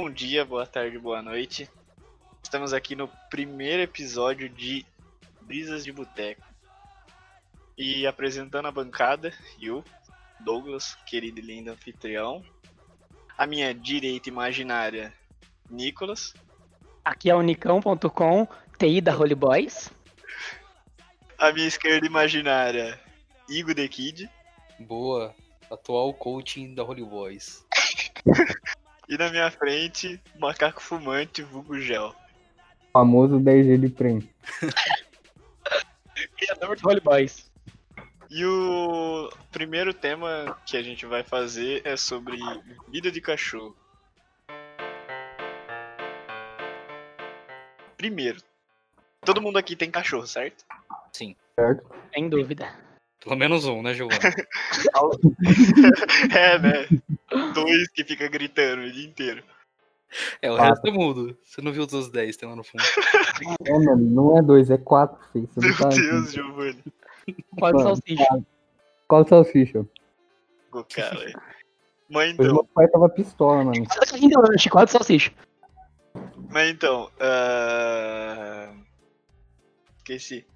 Bom dia, boa tarde, boa noite. Estamos aqui no primeiro episódio de Brisas de Boteco. E apresentando a bancada, eu, Douglas, querido e lindo anfitrião. A minha direita imaginária, Nicolas. Aqui é o Nicão.com, TI da Holy Boys. A minha esquerda imaginária, Igor The Kid. Boa. Atual coaching da Holy Boys. E na minha frente, Macaco Fumante, vulgo gel. famoso 10G de prêmio. Criador do Holy Boys. E o primeiro tema que a gente vai fazer é sobre vida de cachorro. Primeiro, todo mundo aqui tem cachorro, certo? Sim. Sem dúvida. Pelo menos um, né, Giovanni? é, né? Dois que fica gritando o dia inteiro. É, o Quatro. resto é mudo. Você não viu os outros 10 tem lá no fundo. É, mano, não é dois, é quatro, filho. Você Meu tá Deus, Giovanni. Quase Mano, salsicha. Qual salsicha? Ô, cara. Mas então, meu pai tava pistola, mano. Quase salsicha. mas então, ah, esqueci.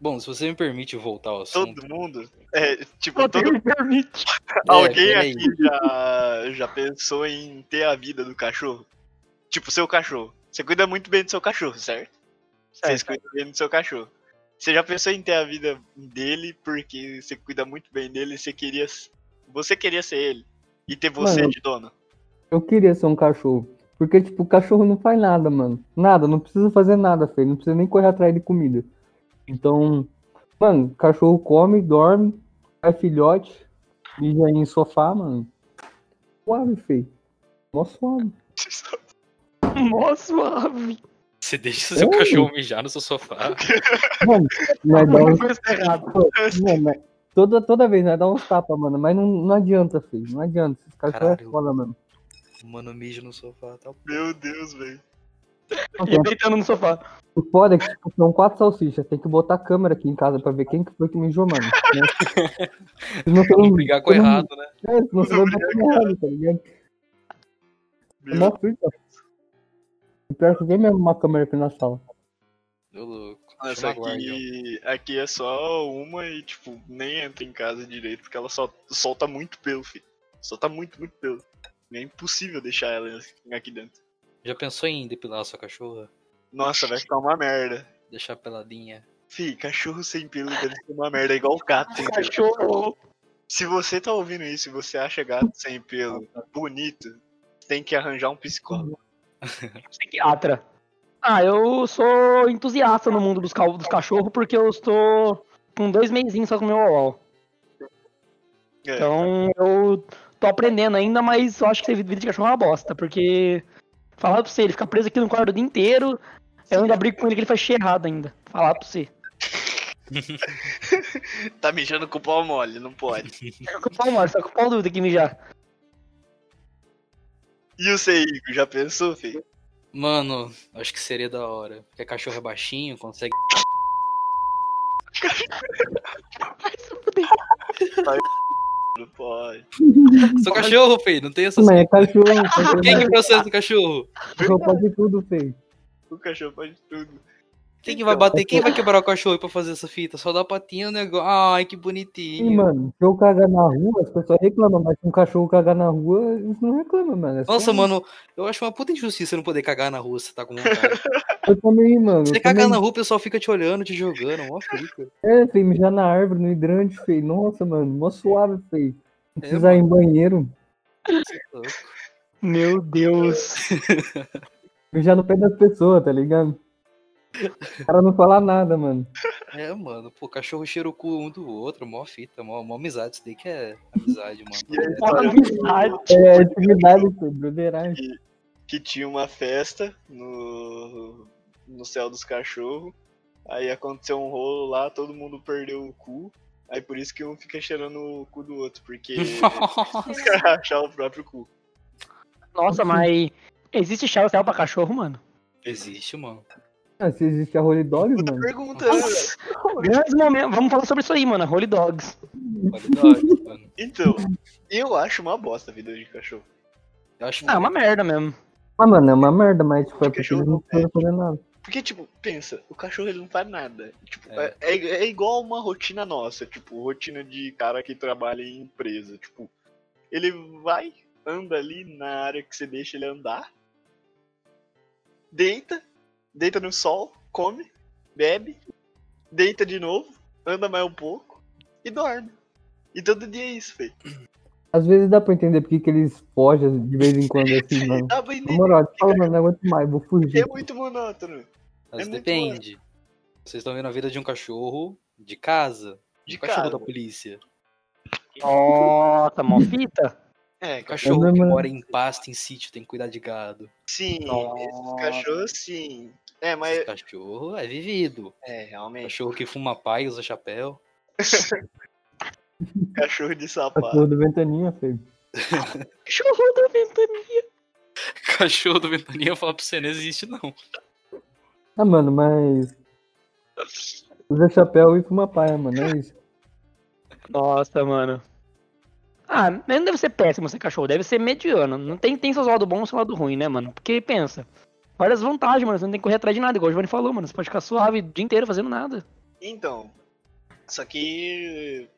Bom, se você me permite voltar ao assunto. Todo mundo, é, tipo, Não todo me permite. Alguém peraí. aqui já, já pensou em ter a vida do cachorro? Tipo, seu cachorro. Você cuida muito bem do seu cachorro, certo? Vocês Certo. cuidam bem do seu cachorro. Você já pensou em ter a vida dele porque você cuida muito bem dele e você queria. Você queria ser ele. E ter você Mano, de dono. Eu queria ser um cachorro. Porque, tipo, o cachorro não faz nada, mano. Nada, não precisa fazer nada, feio. Não precisa nem correr atrás de comida. Então, mano, cachorro come, dorme, faz filhote, mija em sofá, mano. Suave, feio. Mó suave. Mó suave. Você deixa seu Oi. cachorro mijar no seu sofá. Mano, mas toda, toda vez nós dá uns tapas, mano. Mas não, não adianta, filho. Não adianta. Esse cachorro é foda, mano. Mano, mija no sofá. Tá... Meu Deus, velho. Não, E tem- deitando no sofá. O foda é que tipo, são quatro salsichas. Tem que botar a câmera aqui em casa pra ver quem que foi que mijou, mano. Né? Não não- brigar com errado, né? É, senão você vai errado, tá ligado? É Meu mó fita. Pior que vem mesmo uma câmera aqui na sala. Deu louco. Nossa, Chama a guarda. aqui, aqui é só uma e, tipo, nem entra em casa direito, porque ela só solta muito pelo, filho. Solta muito, muito pelo. É impossível deixar ela aqui dentro. Já pensou em depilar a sua cachorra? Nossa, vai ficar uma merda. Deixar peladinha? Fih, cachorro sem pelo deve ser uma merda, é igual gato sem pelo. Cachorro. Se você tá ouvindo isso e você acha gato sem pelo bonito, tem que arranjar um psicólogo. Psiquiatra. Ah, eu sou entusiasta no mundo dos, ca- dos cachorros porque eu estou com dois meizinhos só com o meu UOL. É, Então eu tô aprendendo ainda, mas eu acho que vida de cachorro é uma bosta, porque. Falar pra você, ele fica preso aqui no quarto o dia inteiro. Eu ainda brigo com ele que ele faz xixi errado ainda. Falar pra você. tá mijando com o pau mole, não pode. É com o pau mole, só com o pau duro tem que mijar. E o Seigo, já pensou, filho? Mano, acho que seria da hora. Porque cachorro é baixinho, consegue. Vai se fuder. Não pode. Seu cachorro, feio, não tem essa. Mas é cachorro, cachorro, Quem que processa o cachorro? cachorro pode tudo, feio. O cachorro pode tudo. Quem que vai bater? Quem vai quebrar o cachorro pra fazer essa fita? Só dá patinha o negócio. Ai, que Sim, bonitinho. mano, se eu cagar na rua, as pessoas reclamam, mas se um cachorro cagar na rua, eles não reclamam, mano. É Nossa, mano, eu acho uma puta injustiça não poder cagar na rua se você tá com vontade. Eu também, mano. Se você cagar também- na rua, o pessoal fica te olhando, te jogando, mó fica. É, feio, mijar na árvore, no hidrante, feio. Nossa, mano, mó suave, feio. Não É, precisar ir em banheiro. Meu Deus. Mijar no pé das pessoas, tá ligado? O cara não fala nada, mano. É, mano, pô, cachorro cheira o cu um do outro, mó fita, mó, mó amizade. Isso daí que é amizade, mano. E aí, Uma amizade. É atividade, feio, broderagem. que tinha uma festa no, no céu dos cachorros. Aí aconteceu um rolo lá, todo mundo perdeu o cu. Aí por isso que um fica cheirando o cu do outro, porque achar o próprio cu. Nossa, mas existe Charles Cell pra cachorro, mano? Existe, mano. Ah, se existe a Holy Dogs, Puta mano. pergunta, né? Grandes momentos. Vamos falar sobre isso aí, mano. Holy Dogs. Qualidade, mano. Então, eu acho uma bosta a vida de cachorro. Eu acho Ah, é uma merda mesmo. Ah, mano, é uma merda, mas tipo, é porque Cachorro eles não não precisam fazer nada. Porque, tipo, pensa, o cachorro ele não faz nada. Tipo, É. é. É, é igual uma rotina nossa, tipo, rotina de cara que trabalha em empresa. Tipo, ele vai, anda ali na área que você deixa ele andar, deita, deita no sol, come, bebe, deita de novo, anda mais um pouco e dorme. E todo dia é isso, feio. Às vezes dá pra entender porque que eles fogem de vez em quando assim, mano. Dá pra Na entender, moral, fala, mano, não aguento mais, vou fugir. é muito monótono. Mas É depende. Vocês estão vendo a vida de um cachorro de casa. De um cachorro casa. da polícia. Nossa, mó fita. É, cachorro É que mora em pasto, em sítio, tem que cuidar de gado. sim, Nossa. esses cachorros sim. É, mas. Esse cachorro é vivido. É, realmente. Cachorro que fuma pai, usa chapéu. Cachorro de sapato. Cachorro do Ventaninha, feio. Cachorro da ventania. Cachorro do Ventania, eu falo pra você, não existe não. Ah, mano, mas. Usa chapéu e fuma paia, mano, é isso. Nossa, mano. Ah, mas não deve ser péssimo ser cachorro, deve ser mediano. Não tem, tem seus lados bons e seu lado ruim, né, mano? Porque pensa, várias vantagens, mano. Você não tem que correr atrás de nada, igual o Giovanni falou, mano. Você pode ficar suave o dia inteiro fazendo nada. Então, só que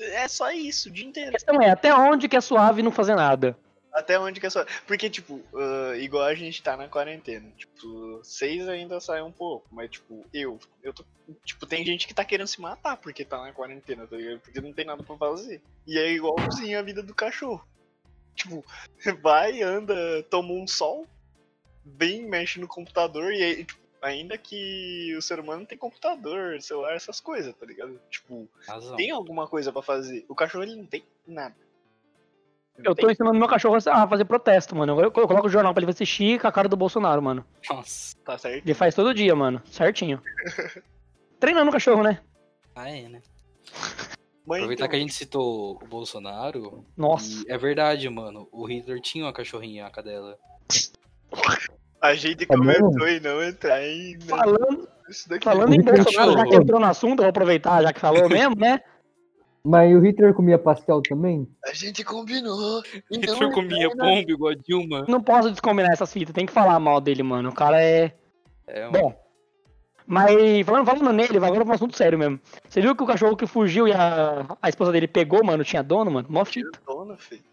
é só isso o dia A inteiro. questão é, até onde que é suave não fazer nada? Até onde que é só. Porque, tipo, ah, igual a gente tá na quarentena. Tipo, seis ainda sai um pouco. Mas, tipo, eu. Eu tô. Tipo, tem gente que tá querendo se matar porque tá na quarentena, tá ligado? Porque não tem nada pra fazer. E é igualzinho a vida do cachorro. Tipo, vai, anda, toma um sol, vem, mexe no computador e aí, tipo, ainda que o ser humano tem computador, celular, essas coisas, tá ligado? Tipo, Razão. tem alguma coisa pra fazer. O cachorro ele não tem nada. Eu tô ensinando meu cachorro a fazer protesto, mano. Eu, coloco o jornal pra ele assistir com a cara do Bolsonaro, mano. Nossa. Tá certo? Ele faz todo dia, mano. Certinho. Treinando o cachorro, né? Ah, é, né? Mas Aproveitar então, que a gente citou o Bolsonaro. Nossa. e é verdade, mano. O Hitler tinha uma cachorrinha, a cadela. a gente Tá comentou em não entrar em. Falando, Isso daqui. falando em. Bolsonaro, já que entrou no assunto, eu vou aproveitar, já que falou mesmo, né? Mas o Hitler comia pastel também? A gente combinou. em não Hitler entrar comia nada. pombo igual a Dilma. Não posso descombinar essas fitas, tem que falar mal dele, mano. O cara é. É, mano. Bom. Mas falando, falando nele, vai agora pra um assunto sério mesmo. Você viu que o cachorro que fugiu e a, a esposa dele pegou, mano, tinha dono, mano? Mó fita. Dono, filho.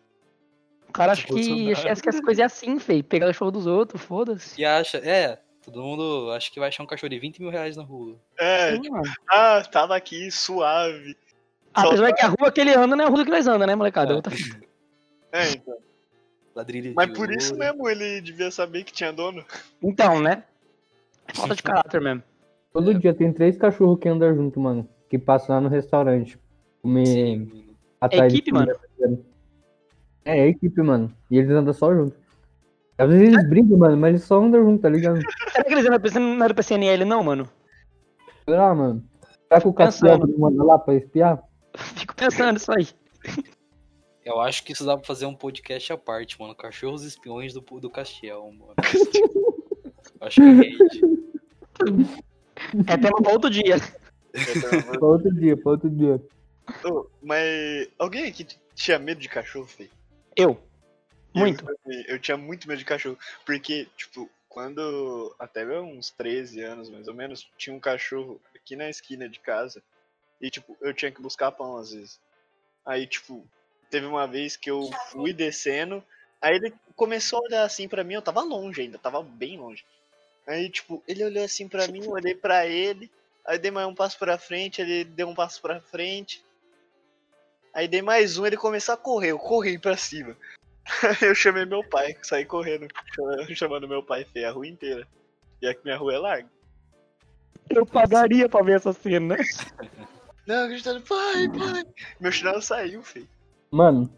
O cara acha que, Bolsonaro. acha que as coisas é assim, feio. Pegar o cachorro dos outros, foda-se. E acha, é, todo mundo acha que vai achar um cachorro de 20 mil reais na rua. É, Sim, mano. ah, tava aqui suave. Só Apesar que a rua que ele anda não é a rua que nós andamos, né, molecada? É. Outra fita. É, então. Ladrilho Mas por isso mesmo ele devia saber que tinha dono. Então, né? Falta de caráter mesmo. Todo dia tem três cachorros que andam junto, mano. Que passam lá no restaurante. Comer Sim, mano. atrás de equipe, mano. É, é equipe, mano. E eles andam só junto. Às vezes eles brigam, mano, mas eles só andam junto, tá ligado? Será que eles não eram- não era do PCNL, não, mano? Sei lá, mano. Será que o Pensando. manda lá pra espiar? Pensando isso aí. Eu acho que isso dá pra fazer um podcast à parte, mano. Cachorros espiões do, do Castiel, mano. Eu acho que é rende. É tema pra outro dia. Pra outro dia, pra outro dia. Ô, mas alguém aqui tinha medo de cachorro, feio? Eu. Muito. Eu, eu tinha muito medo de cachorro. Porque, tipo, quando. Até uns 13 anos mais ou menos, tinha um cachorro aqui na esquina de casa. E, tipo, eu tinha que buscar pão às vezes. Aí, tipo, teve uma vez que eu fui descendo. Aí ele começou a olhar assim pra mim, eu tava longe ainda, tava bem longe. Aí, tipo, ele olhou assim pra mim, eu olhei pra ele. Aí dei mais um passo pra frente, ele deu um passo pra frente. Aí dei mais um, ele começou a correr, eu corri pra cima. eu chamei meu pai, saí correndo, chama- chamando meu pai feio a rua inteira. E aqui minha rua é larga. Eu pagaria pra ver essa cena. Não, gritando, pai, pai. Meu chinelo saiu, feio. Mano,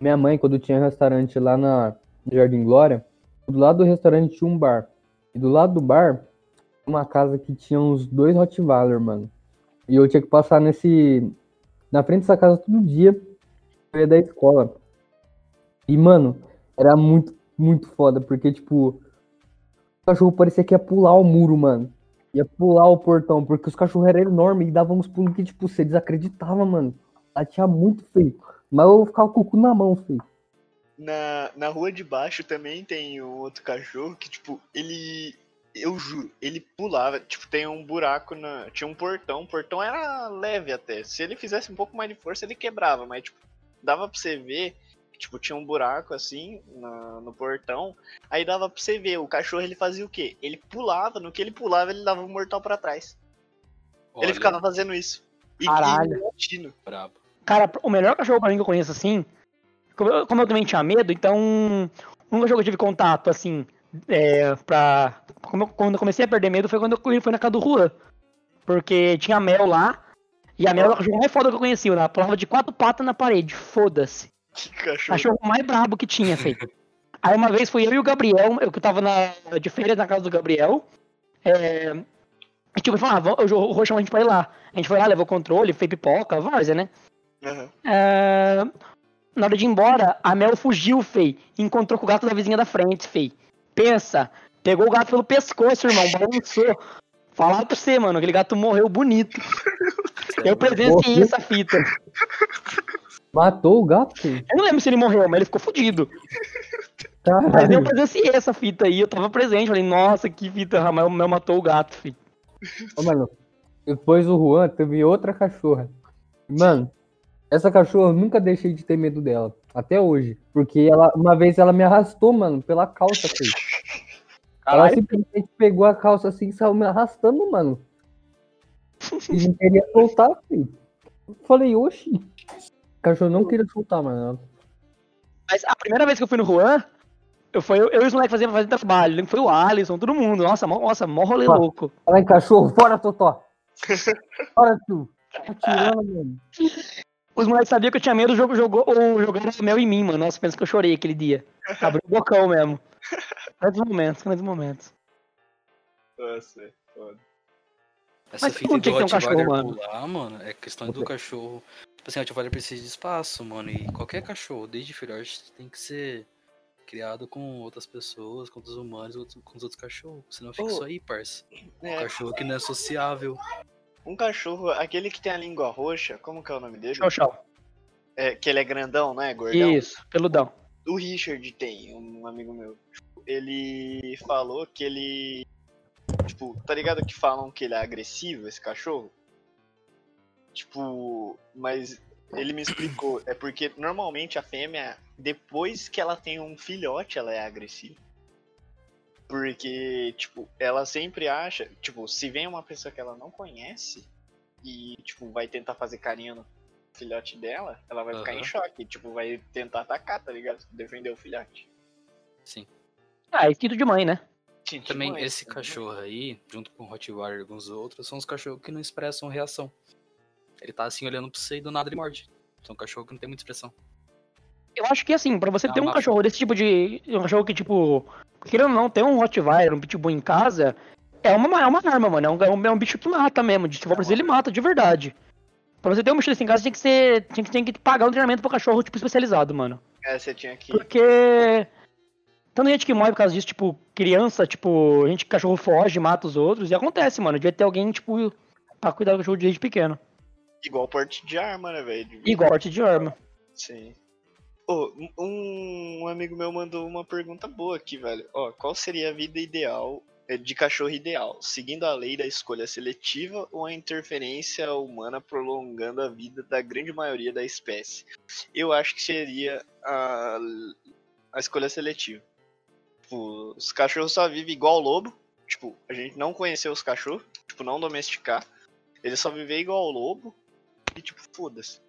minha mãe, quando tinha restaurante lá na no Jardim Glória, do lado do restaurante tinha um bar. E do lado do bar, uma casa que tinha uns dois Rottweiler, mano. E eu tinha que passar nesse. Na frente dessa casa todo dia. Eu ia da escola. E, mano, Era muito, muito foda, porque, tipo, o cachorro parecia que ia pular o muro, mano. Ia pular o portão, porque os cachorros eram enormes e davam uns pulos que, tipo, você desacreditava, mano. Latia muito feio. Mas eu ficava com o cu na mão, feio. Na, na rua de baixo também tem um outro cachorro que, tipo, ele. Eu juro, ele pulava, tipo, tem um buraco na. Tinha um portão, o portão era leve até. Se ele fizesse um pouco mais de força, ele quebrava, mas, tipo, dava pra você ver. Tipo, tinha um buraco assim na- no portão. Aí dava pra você ver, o cachorro ele fazia o quê? Ele pulava, no que ele pulava, ele dava um mortal pra trás. ele Olha, ficava fazendo isso. E, Caralho. e brabo. Cara, o melhor cachorro pra mim que eu conheço assim. Como eu, como eu também tinha medo, então. Um cachorro que eu tive contato, assim. É, pra. como eu- quando eu comecei a perder medo foi quando eu fui foi na casa do Juan. Porque tinha mel lá. E a mel era o cachorro mais foda que eu conhecia. Ela pulava de quatro patas na parede. Foda-se. Cachorro. Cachorro mais brabo que tinha, feio. Aí uma vez fui eu e o Gabriel, eu que tava na, de férias na casa do Gabriel. É, e tipo, ele falou, ah, o Rô chamou a gente pra ir lá. A gente foi lá, levou controle, fez pipoca, várzea, né? Aham. É, na hora de ir embora, a Mel fugiu, fei. Encontrou com o gato da vizinha da frente, fei. Pensa, pegou o gato pelo pescoço, irmão, balançou. Falar pra você, mano, aquele gato morreu bonito. Eu presenciei essa fita. Matou o gato. Eu não lembro se ele morreu, mas ele ficou fudido. Mas eu Caralho. presenciei essa fita aí, eu tava presente. Falei, nossa, que fita, Ramal Mel matou o gato, filho. Ô, mano, depois o Juan teve outra cachorra. Mano, essa cachorra eu nunca deixei de ter medo dela. Até hoje. Porque ela, uma vez ela me arrastou, mano, pela calça. Ela Caralho. simplesmente pegou a calça assim e saiu me arrastando, mano. E não queria soltar, filho. Eu Falei, oxi. O cachorro não queria soltar, mano. Mas a primeira vez que eu fui no Juan, eu, fui, eu, eu e os moleques faziam fazer trabalho. Foi o Alisson, todo mundo. Nossa, mó, nossa, mó rolê louco. Fala em cachorro, fora, Totó. Fora, tu. Tá tirando, mano. Os moleques sabiam que eu tinha medo, jogou, jogou, ou jogaram mel em mim, mano. Nossa, pensa que eu chorei aquele dia. Abriu o bocão mesmo. Grandes momentos, grandes momentos. Nossa, é foda. Essa Mas fita que ter um mano? pular, mano, é questão do cachorro. Tipo assim, o Rottweiler precisa de espaço, mano. E qualquer cachorro, desde filhote, tem que ser criado com outras pessoas, com outros humanos, com os outros cachorros. Senão fica Ô. isso aí, parça. Um É, cachorro que não é sociável. um cachorro, aquele que tem a língua roxa, como que é o nome dele? Tchau, tchau. É, que ele é grandão, não é? Gordão. Isso, peludão. O Richard tem, um amigo meu. Ele falou que ele. Tipo, tá ligado que falam que ele é agressivo, esse cachorro? Tipo, mas ele me explicou. É porque normalmente a fêmea, depois que ela tem um filhote, ela é agressiva. Porque, tipo, ela sempre acha. Tipo, se vem uma pessoa que ela não conhece e, tipo, vai tentar fazer carinho no filhote dela, ela vai ficar em choque. Tipo, vai tentar atacar, tá ligado? Defender o filhote. Sim. Ah, é instinto de mãe, né? Gente, Também mãe, esse né? cachorro aí, junto com o Rottweiler e alguns outros, são os cachorros que não expressam reação. Ele tá assim olhando pra você e do nada ele morde. São cachorro que não tem muita expressão. Eu acho que assim, pra você É ter um uma- cachorro desse tipo de. Um cachorro que, tipo. Querendo ou não, ter um Rottweiler, um Pitbull em casa, é uma, é uma arma, mano. É um, é um, é um bicho que mata mesmo. De, se for preciso, ele mata, de verdade. Pra você ter um bicho desse em casa, tem que ser. Tem que, tem que pagar um treinamento pro cachorro, tipo, especializado, mano. É, você tinha que. Porque. Tanta gente que morre por causa disso, tipo, criança, tipo, gente que cachorro foge, mata os outros, e acontece, mano. Devia ter alguém, tipo, pra cuidar do cachorro desde pequeno. Igual porte de arma, né, velho? Igual arte de arma. Sim. Ô, um, amigo meu mandou uma pergunta boa aqui, velho. Ó, qual seria a vida ideal, eh, de cachorro ideal? Seguindo a lei da escolha seletiva ou a interferência humana prolongando a vida da grande maioria da espécie? Eu acho que seria a, a escolha seletiva. Tipo, os cachorros só vivem igual o lobo. Tipo, a gente não conheceu os cachorros. Tipo, não domesticar. Eles só vivem igual o lobo. E tipo, foda-se.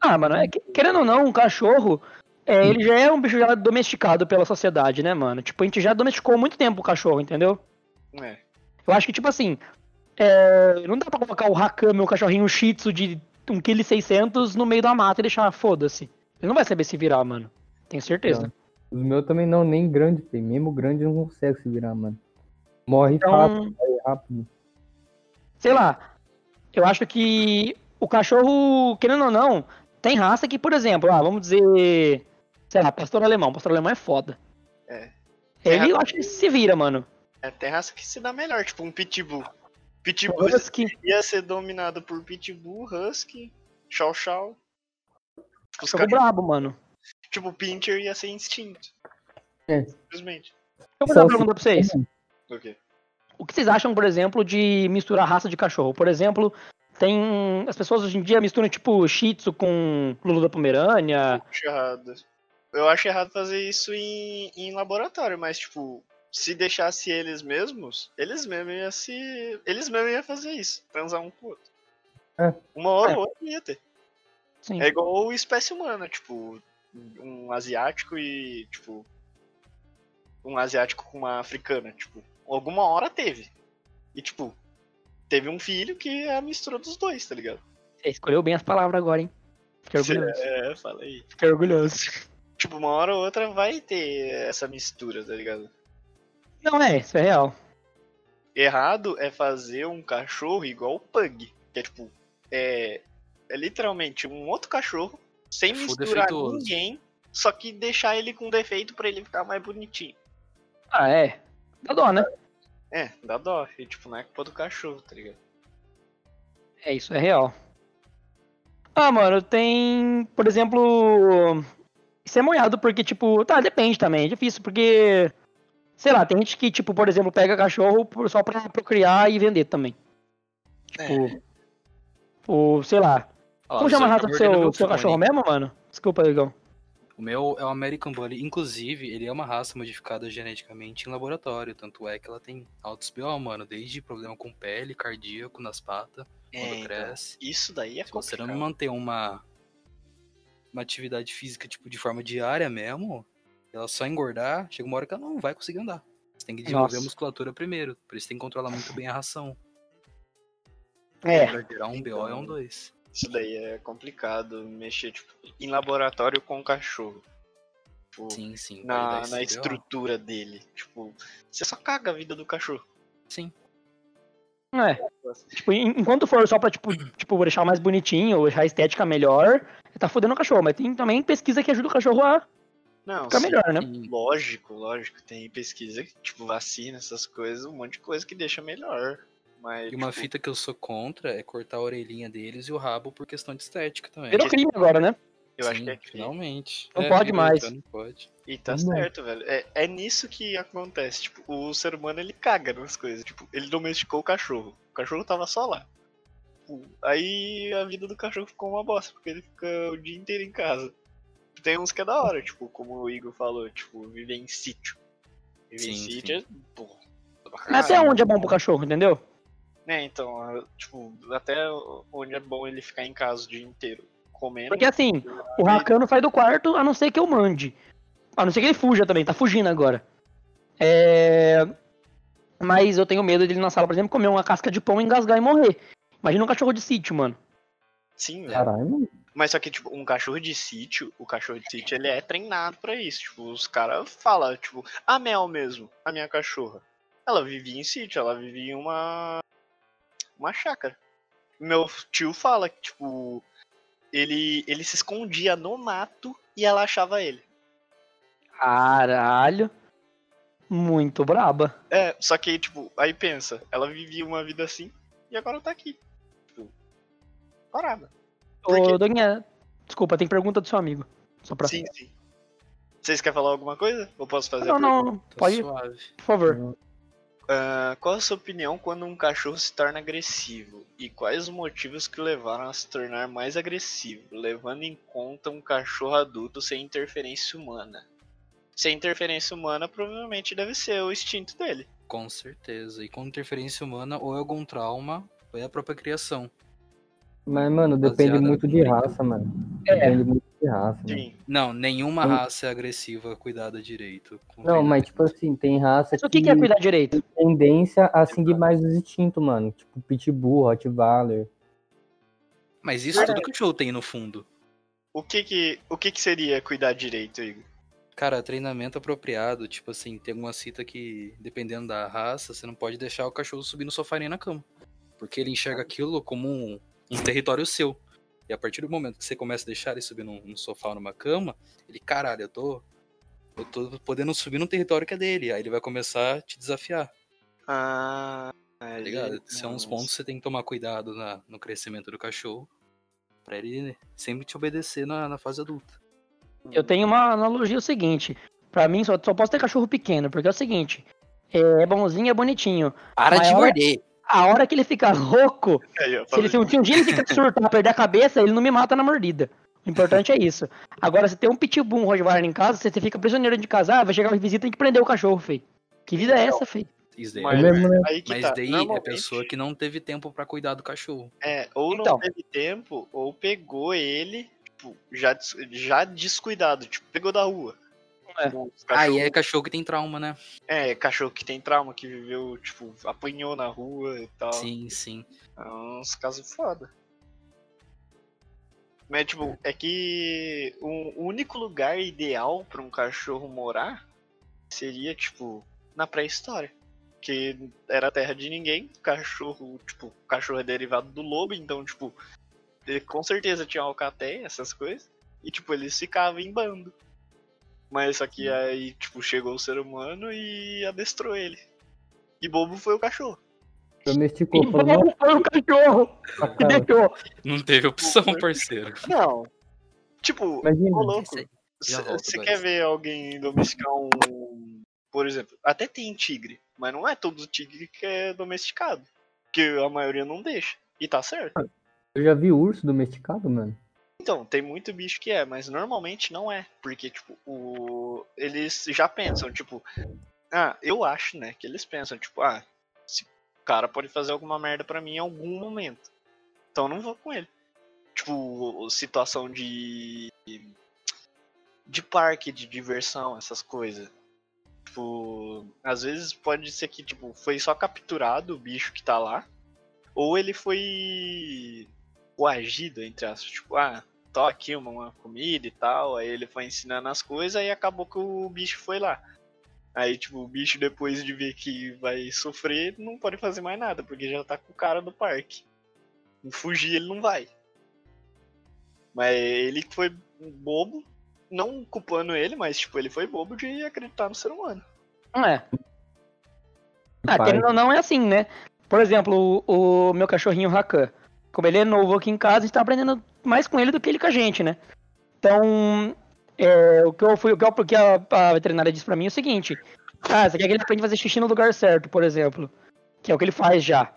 Ah, mano, é que- querendo ou não, um cachorro, é, ele já é um bicho já domesticado pela sociedade, né, mano? Tipo, a gente já domesticou muito tempo o cachorro, entendeu? É. Eu acho que, tipo assim, é, não dá pra colocar o Hakame, o cachorrinho Shih Tzu de 1,6kg no meio da mata e deixar, foda-se. Ele não vai saber se virar, mano. Tenho certeza. Os meus também não, nem grande, filho. Mesmo grande não consegue se virar, mano. Morre Então, fácil, morre rápido. sei lá, eu acho que o cachorro, querendo ou não, tem raça que, por exemplo, ah, vamos dizer. sei lá, pastor alemão. Pastor alemão é foda. É. Ele, eu acho que se vira, mano. É até raça que se dá melhor, tipo um Pitbull. Pitbull Husky. ia ser dominado por Pitbull, Husky, Chow Chow. Os Cachorro caras, brabo, mano. Tipo, Pincher ia ser instinto. É. Simplesmente. Deixa eu fazer uma pergunta pra vocês. O quê? O que vocês acham, por exemplo, de misturar raça de cachorro? Por exemplo, tem. As pessoas hoje em dia misturam, tipo, Shih Tzu com Lulu da Pomerânia. Acho errado. Eu acho errado fazer isso em, em laboratório, mas tipo, se deixasse eles mesmos, eles mesmos iam se. Eles mesmos iam fazer isso, transar um com o outro. É. Uma hora É. ou outra ia ter. Sim. É igual espécie humana, tipo, um asiático e, tipo. Um asiático com uma africana, tipo, alguma hora teve. E tipo, teve um filho que é a mistura dos dois, tá ligado? Você escolheu bem as palavras agora, hein? Fiquei orgulhoso. É, fala aí. Fiquei orgulhoso. Tipo, uma hora ou outra vai ter essa mistura, tá ligado? Não, é, isso é real. Errado é fazer um cachorro igual o Pug. Que é tipo, é, é literalmente um outro cachorro, sem É full misturar defeituoso. ninguém, só que deixar ele com defeito pra ele ficar mais bonitinho. Ah, é. Dá dó, né? É, dá dó. E tipo, não é culpa do cachorro, tá ligado? É, isso é real. Ah, mano, tem, por exemplo, isso é moiado porque, tipo, tá, depende também, é difícil, porque, sei lá, tem gente que, tipo, por exemplo, pega cachorro só pra procriar e vender também. Tipo, o, sei lá, Ó, como chama a raça do seu, seu cachorro mesmo, mano? Desculpa, Igão. O meu é o American Bully. Inclusive, ele é uma raça modificada geneticamente em laboratório. Tanto é que ela tem altos BO, mano. Desde problema com pele, cardíaco nas patas, quando É, então, cresce. isso daí é Se você não complicado. manter uma, uma atividade física, tipo, de forma diária mesmo, ela só engordar, chega uma hora que ela não vai conseguir andar. Você tem que desenvolver Nossa. a musculatura primeiro. Por isso tem que controlar muito bem a ração. É, Pra gerar um BO é um 2. Isso daí é complicado, mexer tipo, em laboratório com o cachorro. Tipo, Sim, sim. na, na estrutura dele. Tipo, você só caga a vida do cachorro. Sim. é. Tipo, en- enquanto for só pra, tipo, tipo, deixar mais bonitinho, deixar a estética melhor, tá fodendo o cachorro. Mas tem também pesquisa que ajuda o cachorro a Não, ficar sim, melhor, né? Lógico, lógico. Tem pesquisa, tipo, vacina, essas coisas, um monte de coisa que deixa melhor. Mas, E uma tipo, fita que eu sou contra é cortar a orelhinha deles e o rabo por questão de estética também. Virou crime agora, né? eu acho Sim, que é crime. finalmente. Não É, pode mais. Não pode. E tá Não. certo, velho. É, é nisso que acontece. Tipo, o ser humano ele caga nas coisas. Tipo, ele domesticou o cachorro. O cachorro tava só lá. Aí a vida do cachorro ficou uma bosta, porque ele fica o dia inteiro em casa. Tem uns que é da hora, tipo, como o Igor falou, tipo, viver em sítio. Viver em Sim, sítio é. Porra, pra Até onde é bom pro cachorro, entendeu? É, então, tipo, até onde é bom ele ficar em casa o dia inteiro comendo. Porque assim, o Rakan não sai do quarto a não ser que eu mande. A não ser que ele fuja também, tá fugindo agora. É... Mas eu tenho medo dele na sala, por exemplo, comer uma casca de pão, engasgar e morrer. Imagina um cachorro de sítio, mano. Sim, velho. Caralho, mano. Mas só que, tipo, um cachorro de sítio, o cachorro de sítio, ele é treinado pra isso. Tipo, os caras falam, tipo, a Mel mesmo, a minha cachorra. Ela vivia em sítio, ela vivia em uma. Uma chácara. Meu tio fala que, tipo, ele, ele se escondia no mato e ela achava ele. Caralho. Muito braba. É, só que, tipo, aí pensa, ela vivia uma vida assim e agora tá aqui. Tipo, parada. Por quê? Ô, Doguinha, desculpa, tem pergunta do seu amigo. Só pra. Sim, sim. Vocês querem falar alguma coisa? Ou posso fazer a não, pergunta? não, não. Tá Pode, suave. por favor. Ah, qual a sua opinião quando um cachorro se torna agressivo? E quais os motivos que levaram a se tornar mais agressivo, levando em conta um cachorro adulto sem interferência humana? Sem interferência humana, provavelmente deve ser o instinto dele. Com certeza. E com interferência humana, ou é algum trauma, ou é a própria criação. Mas, mano, depende Baseada muito de raça, mano. É. Depende muito raça, mano. Sim. Não, nenhuma Hum. raça é agressiva cuidada direito. Não, mas tipo assim, tem raça Mas o que, que é cuidar direito? tem tendência a seguir mais os instintos, mano. Tipo Pitbull, Rottweiler. Mas isso tudo que o show tem no fundo. O que que, o que que seria cuidar direito, Igor? Cara, treinamento apropriado, tipo assim, tem alguma cita que, dependendo da raça, você não pode deixar o cachorro subir no sofá nem na cama. Porque ele enxerga aquilo como um, um território seu. E a partir do momento que você começa a deixar ele subir num, num sofá ou numa cama, ele, caralho, eu tô. Eu tô podendo subir num território que é dele. Aí ele vai começar a te desafiar, Ah, tá ligado? São uns pontos que você tem que tomar cuidado na- no crescimento do cachorro. Pra ele sempre te obedecer na, na fase adulta. Eu tenho uma analogia o seguinte. Pra mim, só, só posso ter cachorro pequeno, porque é o seguinte. É bonzinho, é bonitinho. Para de Maior- morder! A hora que ele fica rouco, ó, se, ele, se um dia ele fica surtar, perder a cabeça, ele não me mata na mordida. O importante é isso. Agora, se tem um pitbull, um Rottweiler em casa, você, você fica prisioneiro de casa, ah, vai chegar uma visita, tem que prender o cachorro, feio. Que vida é essa, feio? Isso daí. Mas, É né? aí que Mas tá. daí é Normalmente, pessoa que não teve tempo pra cuidar do cachorro. É, ou não Então. teve tempo, ou pegou ele, tipo, já, já descuidado, tipo, pegou da rua. É. Tipo, Ah, é cachorro que tem trauma, né? é, cachorro que tem trauma, que viveu, tipo, apanhou na rua e tal. Sim, sim. É uns casos foda. Mas, tipo, é que o único lugar ideal pra um cachorro morar seria, tipo, na pré-história. Que era terra de ninguém, cachorro, tipo, o cachorro é derivado do lobo, então, tipo, ele com certeza tinha alcateia, essas coisas, e, tipo, eles ficavam em bando. Mas só que aí, tipo, chegou o ser humano e adestrou ele. E bobo foi o cachorro. Domesticou, E falou, não, como foi o cachorro pra que deixou? Não teve opção, parceiro. Não. Tipo, Imagina. ô louco. Você quer ver alguém domesticar um. Por exemplo, até tem tigre, mas não é todo tigre que é domesticado. Porque a maioria não deixa. E tá certo. Eu já vi urso domesticado, mano. Então, tem muito bicho que é, mas normalmente não é. Porque, tipo, o... eles já pensam, tipo. Ah, eu acho, né? Que eles pensam, tipo, ah, esse cara pode fazer alguma merda pra mim em algum momento. Então eu não vou com ele. Tipo, situação de. De parque, de diversão, essas coisas. Tipo, às vezes pode ser que, tipo, foi só capturado o bicho que tá lá. Ou ele foi coagido, entre aspas. Tipo, ah, tô aqui uma, uma comida e tal. Aí ele foi ensinando as coisas e acabou que o bicho foi lá. Aí, tipo, o bicho depois de ver que vai sofrer, não pode fazer mais nada, porque já tá com o cara do parque. Fugir ele não vai. Mas ele foi bobo, não culpando ele, mas tipo, ele foi bobo de acreditar no ser humano. É. Ah, querendo ou não, é assim, né? Por exemplo, o, o meu cachorrinho Rakan. Como ele é novo aqui em casa, a gente tá aprendendo mais com ele do que ele com a gente, né? Então, é, o que eu fui, o que, eu- o que a, a veterinária disse pra mim é o seguinte: Ah, você quer que ele aprenda a fazer xixi no lugar certo, por exemplo. Que é o que ele faz já.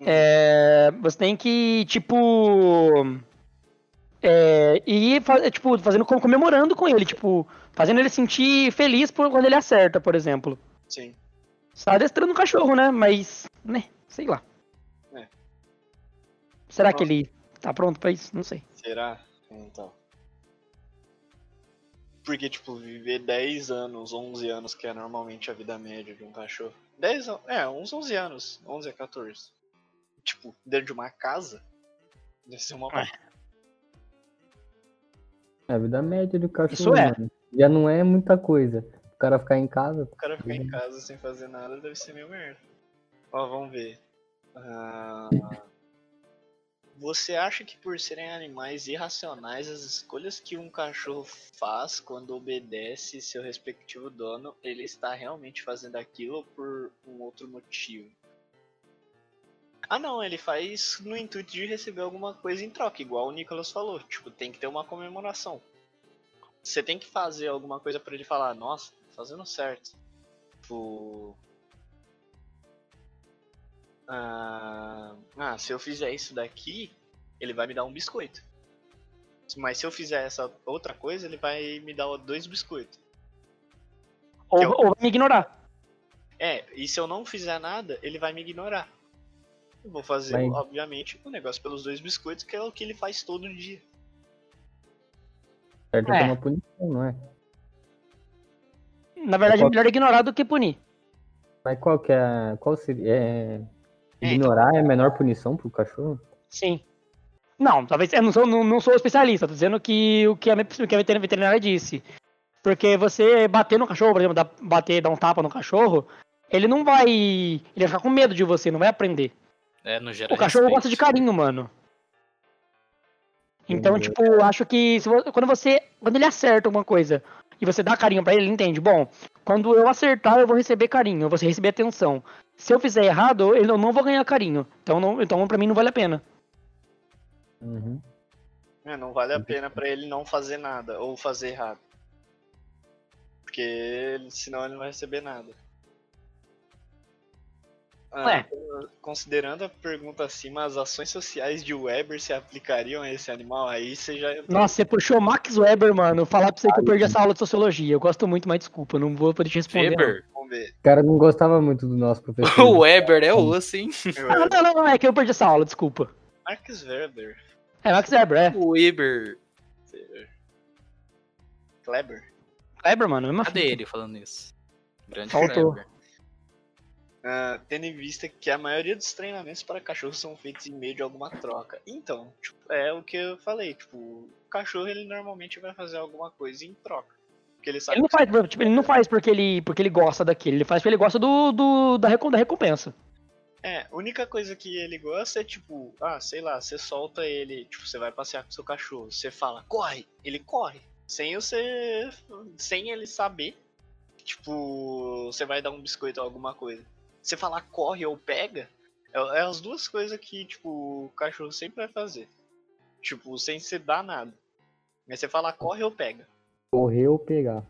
É, você tem que, tipo. É, ir fa- tipo, fazendo, com- comemorando com ele, tipo, fazendo ele sentir feliz por quando ele acerta, por exemplo. Sim. Você tá adestrando o cachorro, né? Mas, né, sei lá. Será que ele tá pronto pra isso? Não sei. Será? Então. Porque, tipo, viver 10 anos, 11 anos, que é normalmente a vida média de um cachorro. 10 anos, é, uns 11 anos, 11 a 14. Tipo, dentro de uma casa, deve ser uma É. É a vida média do cachorro, Isso é. mano. Já não é muita coisa. O cara ficar em casa, O cara ficar em casa sem fazer nada deve ser meio merda. Ó, vamos ver. Ah, você acha que por serem animais irracionais, as escolhas que um cachorro faz quando obedece seu respectivo dono, ele está realmente fazendo aquilo por um outro motivo? Ah não, ele faz no intuito de receber alguma coisa em troca, igual o Nicholas falou. Tipo, tem que ter uma comemoração. Você tem que fazer alguma coisa pra ele falar, nossa, tô fazendo certo. Tipo. Ah, ah, se eu fizer isso daqui, ele vai me dar um biscoito. Mas se eu fizer essa outra coisa, ele vai me dar dois biscoitos. Ou, eu- ou vai me ignorar. É, e se eu não fizer nada, ele vai me ignorar. Eu vou fazer, Vai. obviamente, o negócio pelos dois biscoitos, que é o que ele faz todo dia. certo? É. É uma punição, não é? Na verdade, é qual- melhor ignorar do que punir. Mas qual que é. Qual seria. É... É, Ignorar é a menor punição pro cachorro? Sim. Não, talvez. Eu não sou, não, não sou especialista, tô dizendo que o que a, que a veter- veterinária disse. Porque você bater no cachorro, por exemplo, dar, bater, dar um tapa no cachorro, ele não vai. Ele vai ficar com medo de você, não vai aprender. É, não gera O cachorro respeito. gosta de carinho, mano. Então, Entendi. tipo, eu acho que se quando você. Quando ele acerta alguma coisa e você dá carinho pra ele, ele entende. Bom, quando eu acertar, eu vou receber carinho, eu vou receber atenção. Se eu fizer errado, eu não- não vou ganhar carinho. Então, não, então pra mim não vale a pena. Uhum. É, não vale a pena pra ele não fazer nada ou fazer errado. Porque ele- senão ele não vai receber nada. Ah, Ué. Considerando a pergunta acima, as ações sociais de Weber se aplicariam a esse animal? Aí você já. Nossa, você puxou Max Weber, mano. Falar pra você que eu perdi essa aula de sociologia. Eu gosto muito, mas desculpa, não vou poder te responder. não. Vamos ver. O cara não gostava muito do nosso professor. O Weber é osso, hein? Ah, não, não, não, é que eu perdi essa aula, desculpa. Marcus Weber. É, Max Weber, é. O Weber. Kleber. Weber, mano, é mesma Cadê fita. ele falando isso? Grande Faltou. Weber. Ah, tendo em vista que a maioria dos treinamentos para cachorros são feitos em meio de alguma troca. Então, tipo, é o que eu falei, tipo, o cachorro ele normalmente vai fazer alguma coisa em troca. Porque ele sabe Ele não faz, por- tipo, ele não faz porque ele, porque ele gosta daquele, ele faz porque ele gosta do, do da, da recompensa. É, a única coisa que ele gosta é tipo, ah, sei lá, você solta ele, tipo, você vai passear com seu cachorro, você fala, corre, ele corre. Sem você. Sem ele saber. Tipo, você vai dar um biscoito ou alguma coisa. Você falar corre ou pega, é, é as duas coisas que, tipo, o cachorro sempre vai fazer. Tipo, sem você dar nada. Mas você falar corre ou pega. Correr ou pegar.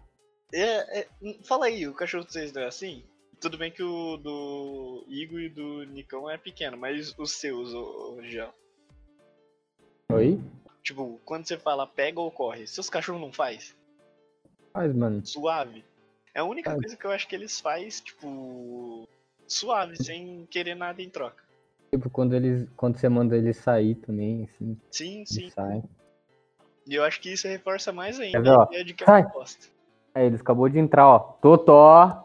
É, é, fala aí, o cachorro de vocês não é assim? Tudo bem que o do Igor e do Nicão é pequeno, mas os seus, ô, ô, Jean. Oi? Tipo, quando você fala pega ou corre, seus cachorros não faz? Faz, mano. Suave. É a única Faz. coisa que eu acho que eles faz, tipo, suave, sem querer nada em troca. Tipo, quando, eles, quando você manda ele sair também, assim, Sim, sim. sai. E eu acho que isso reforça mais ainda Quer a ideia de que é. Aí, eles acabou de entrar, ó. Totó!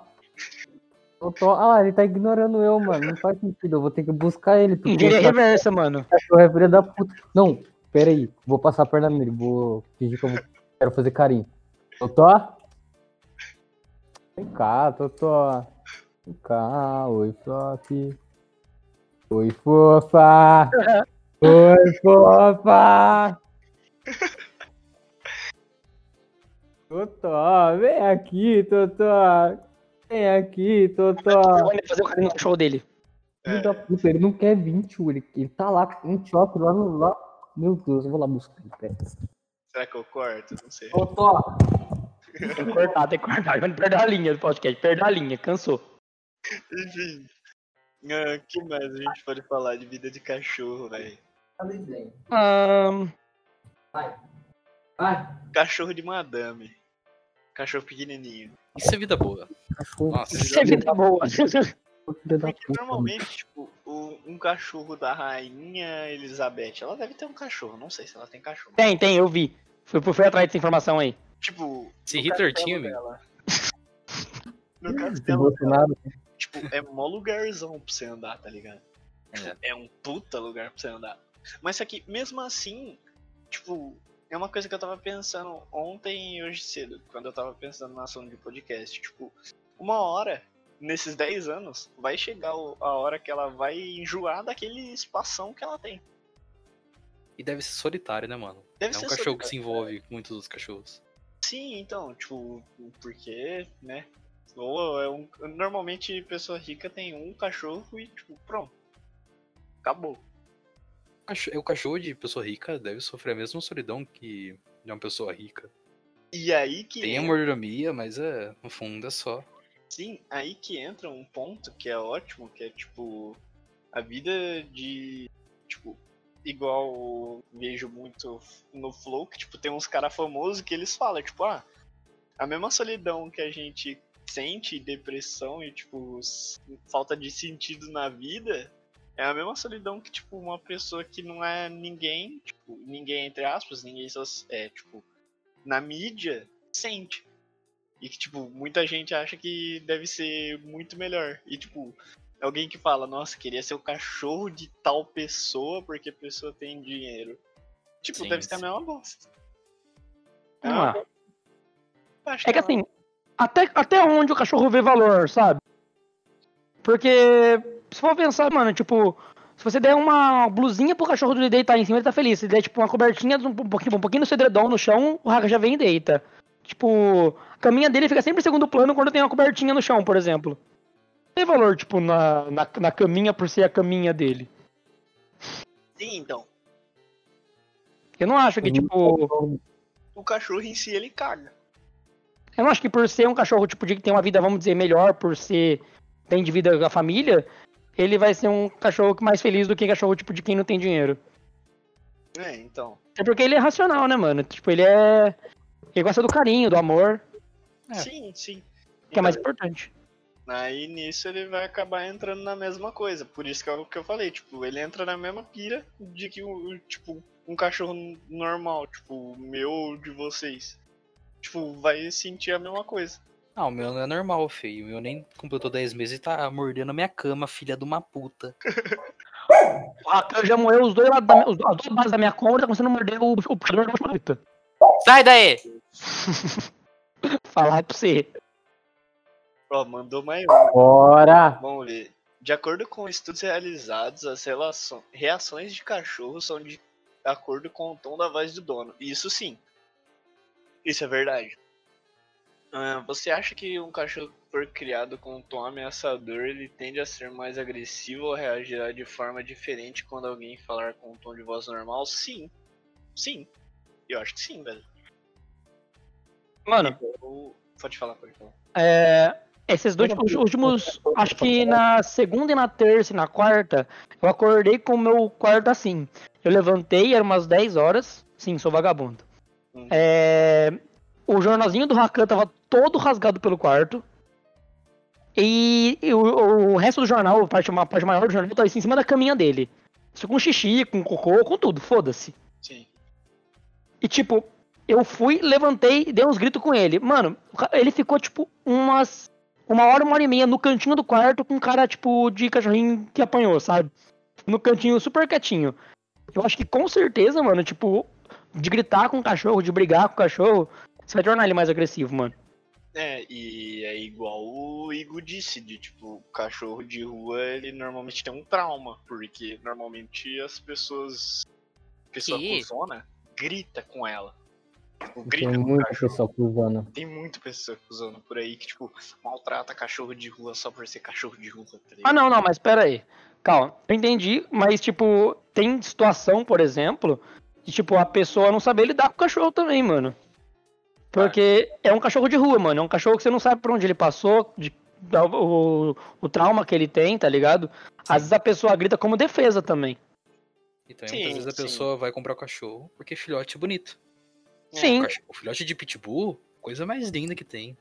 Totó. Ah, lá, ele tá ignorando eu, mano. Não faz sentido. Eu vou ter que buscar ele. Esse reversa, mano. cachorro é filha da puta. Não, pera aí. Vou passar a perna nele. Vou fingir que eu vou- quero fazer carinho. Totó? Vem cá, Totó. Vem cá. Oi, Flop. Oi, fofa. Oi, fofa. Totó, vem aqui, Totó. Vem aqui, Totó. Vou fazer o carinho no cachorro dele. Filho da puta, ele não quer vir, tio. Ele, ele tá lá em choque, lá no. Lá. Meu Deus, eu vou lá buscar ele. Pera. Será que eu corto? Não sei. Totó! Tem que cortar, tem que cortar. Vai perder a linha do podcast, perdeu a linha, cansou. Enfim. O que mais a gente pode falar de vida de cachorro, velho? Ahn, Cachorro de madame. Cachorro pequenininho. Isso é vida boa. Cachorro, Nossa, isso é vida boa. normalmente, tipo, o- um cachorro da rainha Elizabeth, ela deve ter um cachorro. Não sei se ela tem cachorro. Tem, tem, eu vi. Fui, fui atrás dessa informação aí. Tipo, Se Hitler tinha, dela. No castelo dela, tipo, é mó lugarzão pra você andar, tá ligado? Tipo, É. É um puta lugar pra você andar. Mas só que, mesmo assim, tipo, é uma coisa que eu tava pensando ontem e hoje cedo, quando eu tava pensando na ação de podcast. Tipo, uma hora, nesses 10 anos, vai chegar a hora que ela vai enjoar daquele espação que ela tem. E deve ser solitário, né, mano? Deve é um cachorro que solitário. se envolve com muitos outros cachorros. Sim, então, tipo, porque, né? Ou é um. Normalmente pessoa rica tem um cachorro e, tipo, pronto. Acabou. O cachorro de pessoa rica deve sofrer a mesma solidão que de uma pessoa rica. E aí que. Tem a mordomia, mas é, no fundo é só. Sim, aí que entra um ponto que é ótimo, que é tipo. A vida de. Tipo, igual vejo muito no Flow, que tipo, tem uns caras famosos que eles falam, tipo, ah, a mesma solidão que a gente sente, depressão e, tipo, falta de sentido na vida, é a mesma solidão que, tipo, uma pessoa que não é ninguém, tipo, ninguém entre aspas, ninguém só é, tipo, na mídia, sente. E que, tipo, muita gente acha que deve ser muito melhor. E, tipo, alguém que fala, nossa, queria ser o cachorro de tal pessoa porque a pessoa tem dinheiro. Tipo, Sim, deve ser a sim. mesma bosta. Ah, Eu acho É que assim, até, até onde o cachorro vê valor, sabe? Porque, se for pensar, mano, tipo, Se você der uma blusinha pro cachorro dele deitar em cima, ele tá feliz. Se der, tipo, uma cobertinha, um pouquinho, um pouquinho do cedredão no chão, o Raga já vem e deita. Tipo, a caminha dele fica sempre em segundo plano quando tem uma cobertinha no chão, por exemplo. Não tem valor, tipo, na, na, na caminha por ser a caminha dele. Sim, então. Eu não acho que, tipo. O cachorro em si, ele caga. Eu não acho que por ser um cachorro, tipo, de que tem uma vida, vamos dizer, melhor, por ser. tem de vida com a família, ele vai ser um cachorro mais feliz do que cachorro, tipo, de quem não tem dinheiro. É, então. É porque ele é racional, né, mano? Tipo, ele é. Ele gosta do carinho, do amor, É. Sim, sim. que é mais importante. Aí nisso ele vai acabar entrando na mesma coisa. Por isso que é o que eu falei, tipo, ele entra na mesma pira de que o, tipo, um cachorro normal, tipo, o meu ou de vocês. Tipo, vai sentir a mesma coisa. Não, o meu não é normal, feio. O meu nem completou 10 meses e tá mordendo a minha cama, filha de uma puta. O Rakan já moeu os dois lados da minha, os- as duas bases da minha cômoda, tá começando a morder o, o puxador da luta. Sai daí! Falar pra você. Ó, mandou mais um. Bora! Vamos ver. De acordo com estudos realizados, as reações de cachorro são de acordo com o tom da voz do dono. Isso sim. Isso é verdade. Ah, você acha que um cachorro que for criado com um tom ameaçador, ele tende a ser mais agressivo ou reagirá de forma diferente quando alguém falar com um tom de voz normal? Sim. Sim. Eu acho que sim, velho. Mano, Eu- Pode falar, pode falar. é, esses dois os últimos. Acho que na segunda e na terça e na quarta, eu acordei com o meu quarto assim. Eu levantei, era umas 10 horas. Sim, sou vagabundo. Uhum. É, o jornalzinho do Rakan tava todo rasgado pelo quarto. E, e o, o resto do jornal, a parte, a parte maior do jornal, tava em cima da caminha dele. Isso com xixi, com cocô, com tudo, foda-se. Sim. E tipo, eu fui, levantei e dei uns gritos com ele. Mano, ele ficou tipo umas. Uma hora, uma hora e meia no cantinho do quarto com um cara, tipo, de cachorrinho que apanhou, sabe? No cantinho super quietinho. Eu acho que com certeza, mano, tipo, de gritar com o cachorro, de brigar com o cachorro, você vai tornar ele mais agressivo, mano. É, e é igual o Igor disse, de tipo, o cachorro de rua, ele normalmente tem um trauma, porque normalmente as pessoas. A pessoa Que? cuzona grita com ela. Tipo, Tem grita com o muita cachorro. pessoa cruzando. Tem muita pessoa cuzona por aí que, tipo, maltrata cachorro de rua só por ser cachorro de rua, tá? Ah, não, não, mas pera aí. Calma, eu entendi, mas, tipo, tem situação, por exemplo, de, tipo, a pessoa não saber lidar com o cachorro também, mano. Porque é um cachorro de rua, mano. É um cachorro que você não sabe por onde ele passou, de, o, o trauma que ele tem, tá ligado? Às vezes a pessoa grita como defesa também. Então, Sim, muitas vezes a sim. pessoa vai comprar o cachorro porque filhote é bonito. É, Sim. O, cachorro- o filhote de pitbull, coisa mais linda que tem.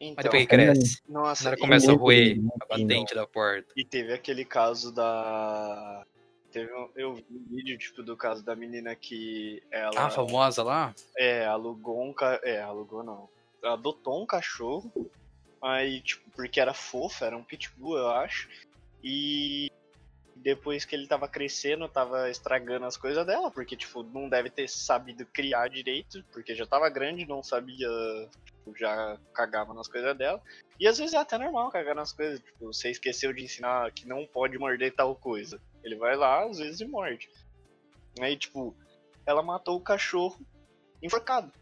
Mas Então, depois que cresce, nossa, o cara começa a roer a batente da porta. E teve aquele caso da. Teve um, eu vi um vídeo, tipo, do caso da menina que ela. Ah, famosa lá? É, alugou um ca... É, alugou não. Adotou um cachorro. Aí, tipo, porque era fofo, era um pitbull, eu acho. E depois que ele tava crescendo, tava estragando as coisas dela, porque, tipo, não deve ter sabido criar direito, porque já tava grande, não sabia, já cagava nas coisas dela. E às vezes é até normal cagar nas coisas, tipo, você esqueceu de ensinar que não pode morder tal coisa. Ele vai lá, às vezes, e morde. Aí, tipo, ela matou o cachorro enforcado.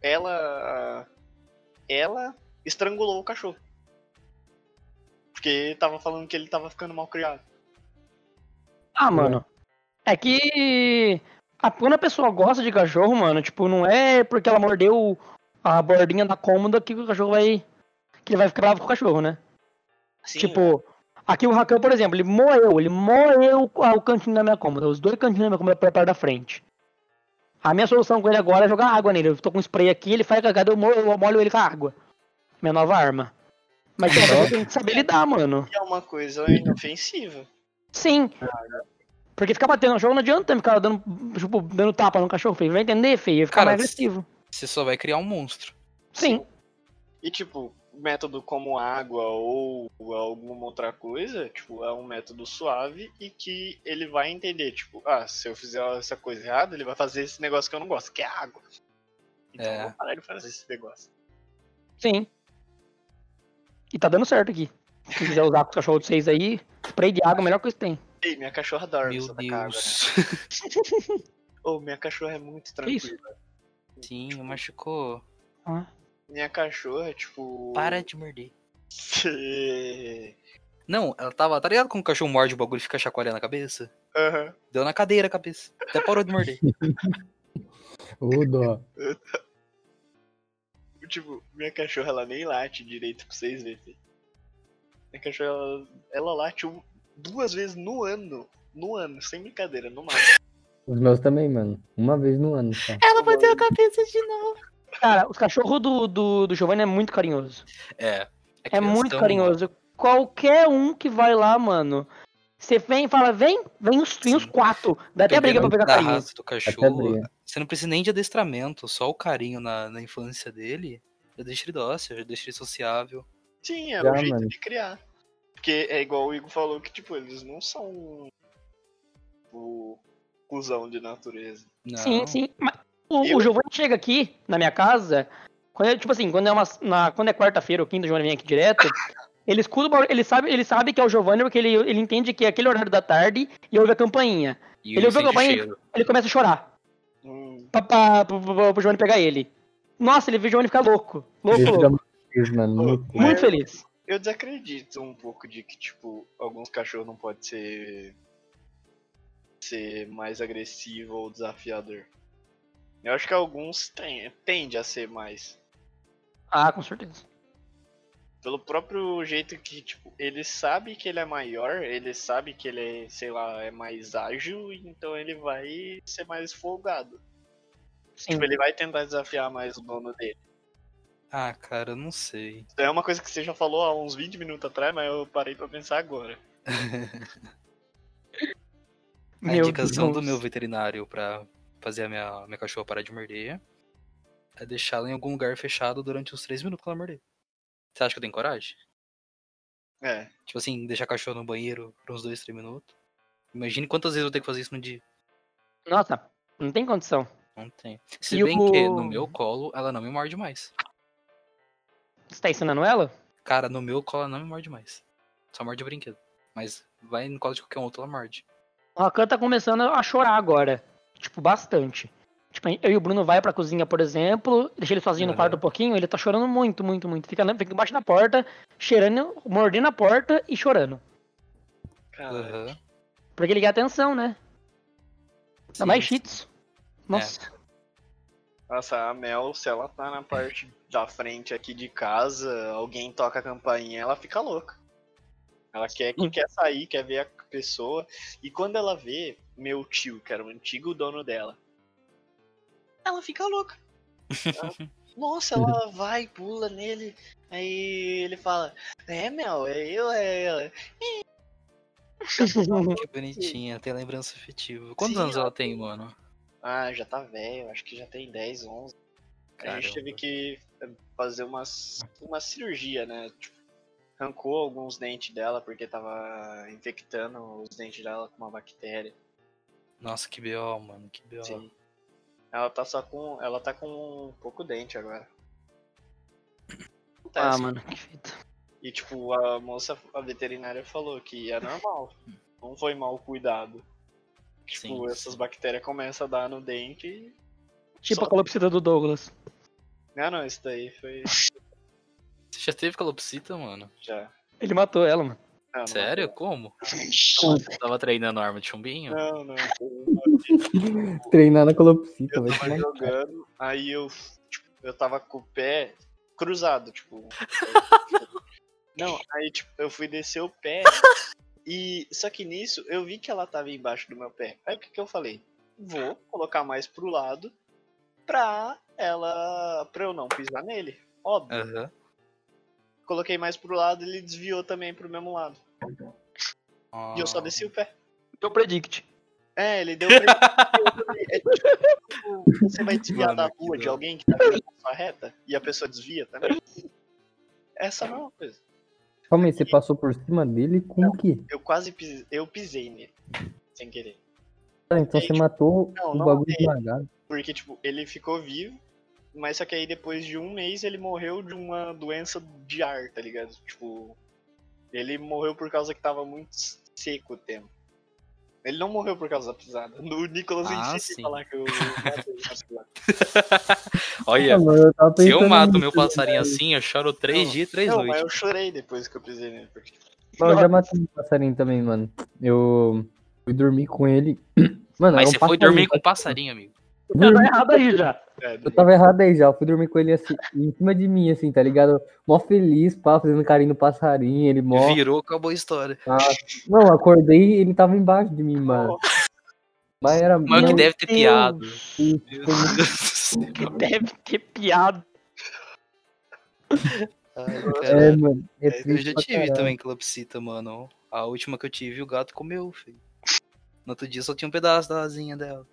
Ela. Ela estrangulou o cachorro. Porque tava falando que ele tava ficando mal criado. Ah, mano. É que. quando a pessoa gosta de cachorro, mano, tipo, não é porque ela mordeu a bordinha da cômoda que o cachorro vai. Que ele vai ficar bravo com o cachorro, né? Sim, Tipo, aqui o Rakan, por exemplo, ele moeu, ele moeu o cantinho da minha cômoda, os dois cantinhos da minha cômoda pra perto da frente. A minha solução com ele agora é jogar água nele. Eu tô com spray aqui, ele faz cagada, eu molho, eu molho ele com a água. Minha nova arma. Mas pessoa tem que saber lidar, mano. é uma coisa inofensiva. Sim. Porque ficar batendo no jogo não adianta ficar dando, tipo, dando tapa no cachorro, feio. Vai entender, feio? Ia ficar Cara, mais agressivo. Você só vai criar um monstro. Sim. E tipo, método como água ou alguma outra coisa, tipo, é um método suave e que ele vai entender, tipo, ah, se eu fizer essa coisa errada, ele vai fazer esse negócio que eu não gosto, que é água. Então É. eu vou parar de fazer esse negócio. Sim. E tá dando certo aqui. Se quiser usar com os cachorros de vocês aí, spray de água, é a melhor coisa que tem. Ei, minha cachorra dorme Meu só da água, né? Deus. Ô, minha cachorra é muito Que isso? tranquila. Sim, machucou. Ah, Minha cachorra, tipo. Para de morder. Não, ela tava. Tá ligado quando o cachorro morde o bagulho e fica chacoalhando a cabeça? Aham. Deu na cadeira a cabeça. Até parou de morder. Ô, dó. Tipo, minha cachorra ela nem late direito pra vocês verem. Minha cachorra ela, ela late um- duas vezes no ano. No ano, sem brincadeira, no máximo. Os meus também, mano. Uma vez no ano só. Ela bateu a cabeça de novo. Cara, os cachorros do, do, do Giovanni é muito carinhoso. É. É muito criação, carinhoso. Qualquer um que vai lá, mano. Você vem e fala, vem, vem os, vem os quatro. Dá até briga pra pegar da carinho. raça do cachorro. Você não precisa nem de adestramento, só o carinho na, na infância dele. Já deixa ele dócil, já deixa ele sociável. Sim, é Já, o jeito mano. de criar. Porque é igual o Igor falou que, tipo, eles não são o cuzão de natureza. Não. Sim, sim. Mas o, Eu- o Giovanni chega aqui na minha casa, quando é, tipo assim, quando é uma na, quando é quarta-feira ou quinta, o Giovanni vem aqui direto. Ele escuta o barulho, ele sabe, ele sabe que é o Giovanni porque ele, ele entende que é aquele horário da tarde e ouve a campainha. E Ele ouviu a campainha, cheiro. ele começa a chorar Hum, pra, pra, pra, pra- pro Giovanni pegar ele. Nossa, ele vê o Giovanni ficar louco. Louco, louco. muito. Muito feliz. eu desacredito um pouco de que, tipo, alguns cachorros não podem ser. Ser mais agressivo ou desafiador. Eu acho que alguns tem, tende a ser mais. Ah, com certeza. Pelo próprio jeito que, tipo, ele sabe que ele é maior, ele sabe que ele é, sei lá, é mais ágil, então ele vai ser mais folgado. Sim. Tipo, ele vai tentar desafiar mais o dono dele. Ah, cara, eu não sei. Isso é uma coisa que você já falou há uns 20 minutos atrás, mas eu parei pra pensar agora. A Meu indicação do Deus. meu veterinário pra fazer a minha, minha cachorra parar de morder é deixá-la em algum lugar fechado durante uns 3 minutos pra ela morder. Você acha que eu tenho coragem? É. Tipo assim, deixar a cachorra no banheiro por uns 2, 3 minutos? Imagine quantas vezes eu vou ter que fazer isso no dia. Nossa, não tem condição. Não tem. Se E bem o- que no meu colo ela não me morde mais. Você tá ensinando ela? Cara, no meu colo ela não me morde mais. Só morde brinquedo. Mas vai no colo de qualquer outro, ela morde. O Rakan tá começando a chorar agora. Tipo, bastante. Tipo, eu e o Bruno vai pra cozinha, por exemplo, deixa ele sozinho no Aham. quarto um pouquinho, ele tá chorando muito, muito, muito. Fica, na- fica embaixo da porta, cheirando, mordendo a porta e chorando. Cara, Aham. Porque ele quer atenção, né? Sim, mais cheats. Nossa. nossa, a Mel, se ela tá na parte da frente aqui de casa, alguém toca a campainha, ela fica louca. Ela quer, quer sair, quer ver a pessoa. E quando ela vê meu tio, que era o antigo dono dela, ela fica louca. Ela- Nossa, ela vai, pula nele. Aí ele fala: É, Mel, é eu, é ela. Que bonitinha, tem lembrança afetiva. Quantos Sim, anos ela tem, mano? Ah, já tá velho, acho que já tem 10, 11. A gente Caramba. teve que fazer uma, uma cirurgia, né? Tipo, arrancou alguns dentes dela porque tava infectando os dentes dela com uma bactéria. Nossa, que B.O., mano, que B.O. Sim. Ela tá só com. Ela tá com um pouco dente agora. Ah, Acontece. mano, que fita. E tipo, a moça, a veterinária falou que é normal. Não foi mal cuidado. Tipo, Sim, essas sim. bactérias começam a dar no dente e. Tipo Só- a calopsita do Douglas. Não, não, isso daí foi. Você já teve calopsita, mano? Já. Ele matou ela, mano. Não, não Sério? Como? Sim. Você tava treinando arma de chumbinho? Não, não. Treinar na calopsita, Eu vai tava jogando, aí eu, tipo, eu tava com o pé cruzado, tipo. Não, aí tipo, eu fui descer o pé. E só que nisso eu vi que ela tava embaixo do meu pé. Aí o que, que eu falei? Vou colocar mais pro lado pra ela. pra eu não pisar nele. Óbvio. Aham. Coloquei mais pro lado ele desviou também pro mesmo lado. E eu só Ah. desci o pé. Deu predict. É, ele deu pra é, tipo, Você vai desviar Mano, da rua de alguém que tá vindo na sua reta e a pessoa desvia também. Essa não é uma coisa. Calma aí, você passou por cima dele com o quê? Eu quase pisei, eu pisei nele. Sem querer. Ah, então Aí, você tipo, matou não, o não bagulho esmagado. Porque, tipo, ele ficou vivo, mas só que aí depois de um mês ele morreu de uma doença de ar, tá ligado? Tipo, ele morreu por causa que tava muito seco o tempo. Ele não morreu por causa da pisada. O Nicolas Ah, insiste em falar que eu. Olha, eu se eu mato meu passarinho assim, eu choro três Não, dias, três Não, mas eu noites. chorei depois que eu pisei nele. Porque... Mas eu já matei um passarinho também, mano. Eu fui dormir com ele. Mano, Mas um você foi dormir com tá? um passarinho, amigo. Já tá errado aí já. É, Eu tava errado aí já, eu fui dormir com ele assim, em cima de mim, assim, tá ligado? Mó feliz, pá, fazendo carinho no passarinho, ele mó. Virou, acabou a história. Ah, não, eu acordei e ele tava embaixo de mim, mano. Mas era. Mas que deve ter piado. Meu foi Deus do céu. Que deve ter piado. Ai, É, mano. É Eu Eu já tive caralho. também calopsita, mano. A última que eu tive, o gato comeu, filho. No outro dia só tinha um pedaço da asinha dela.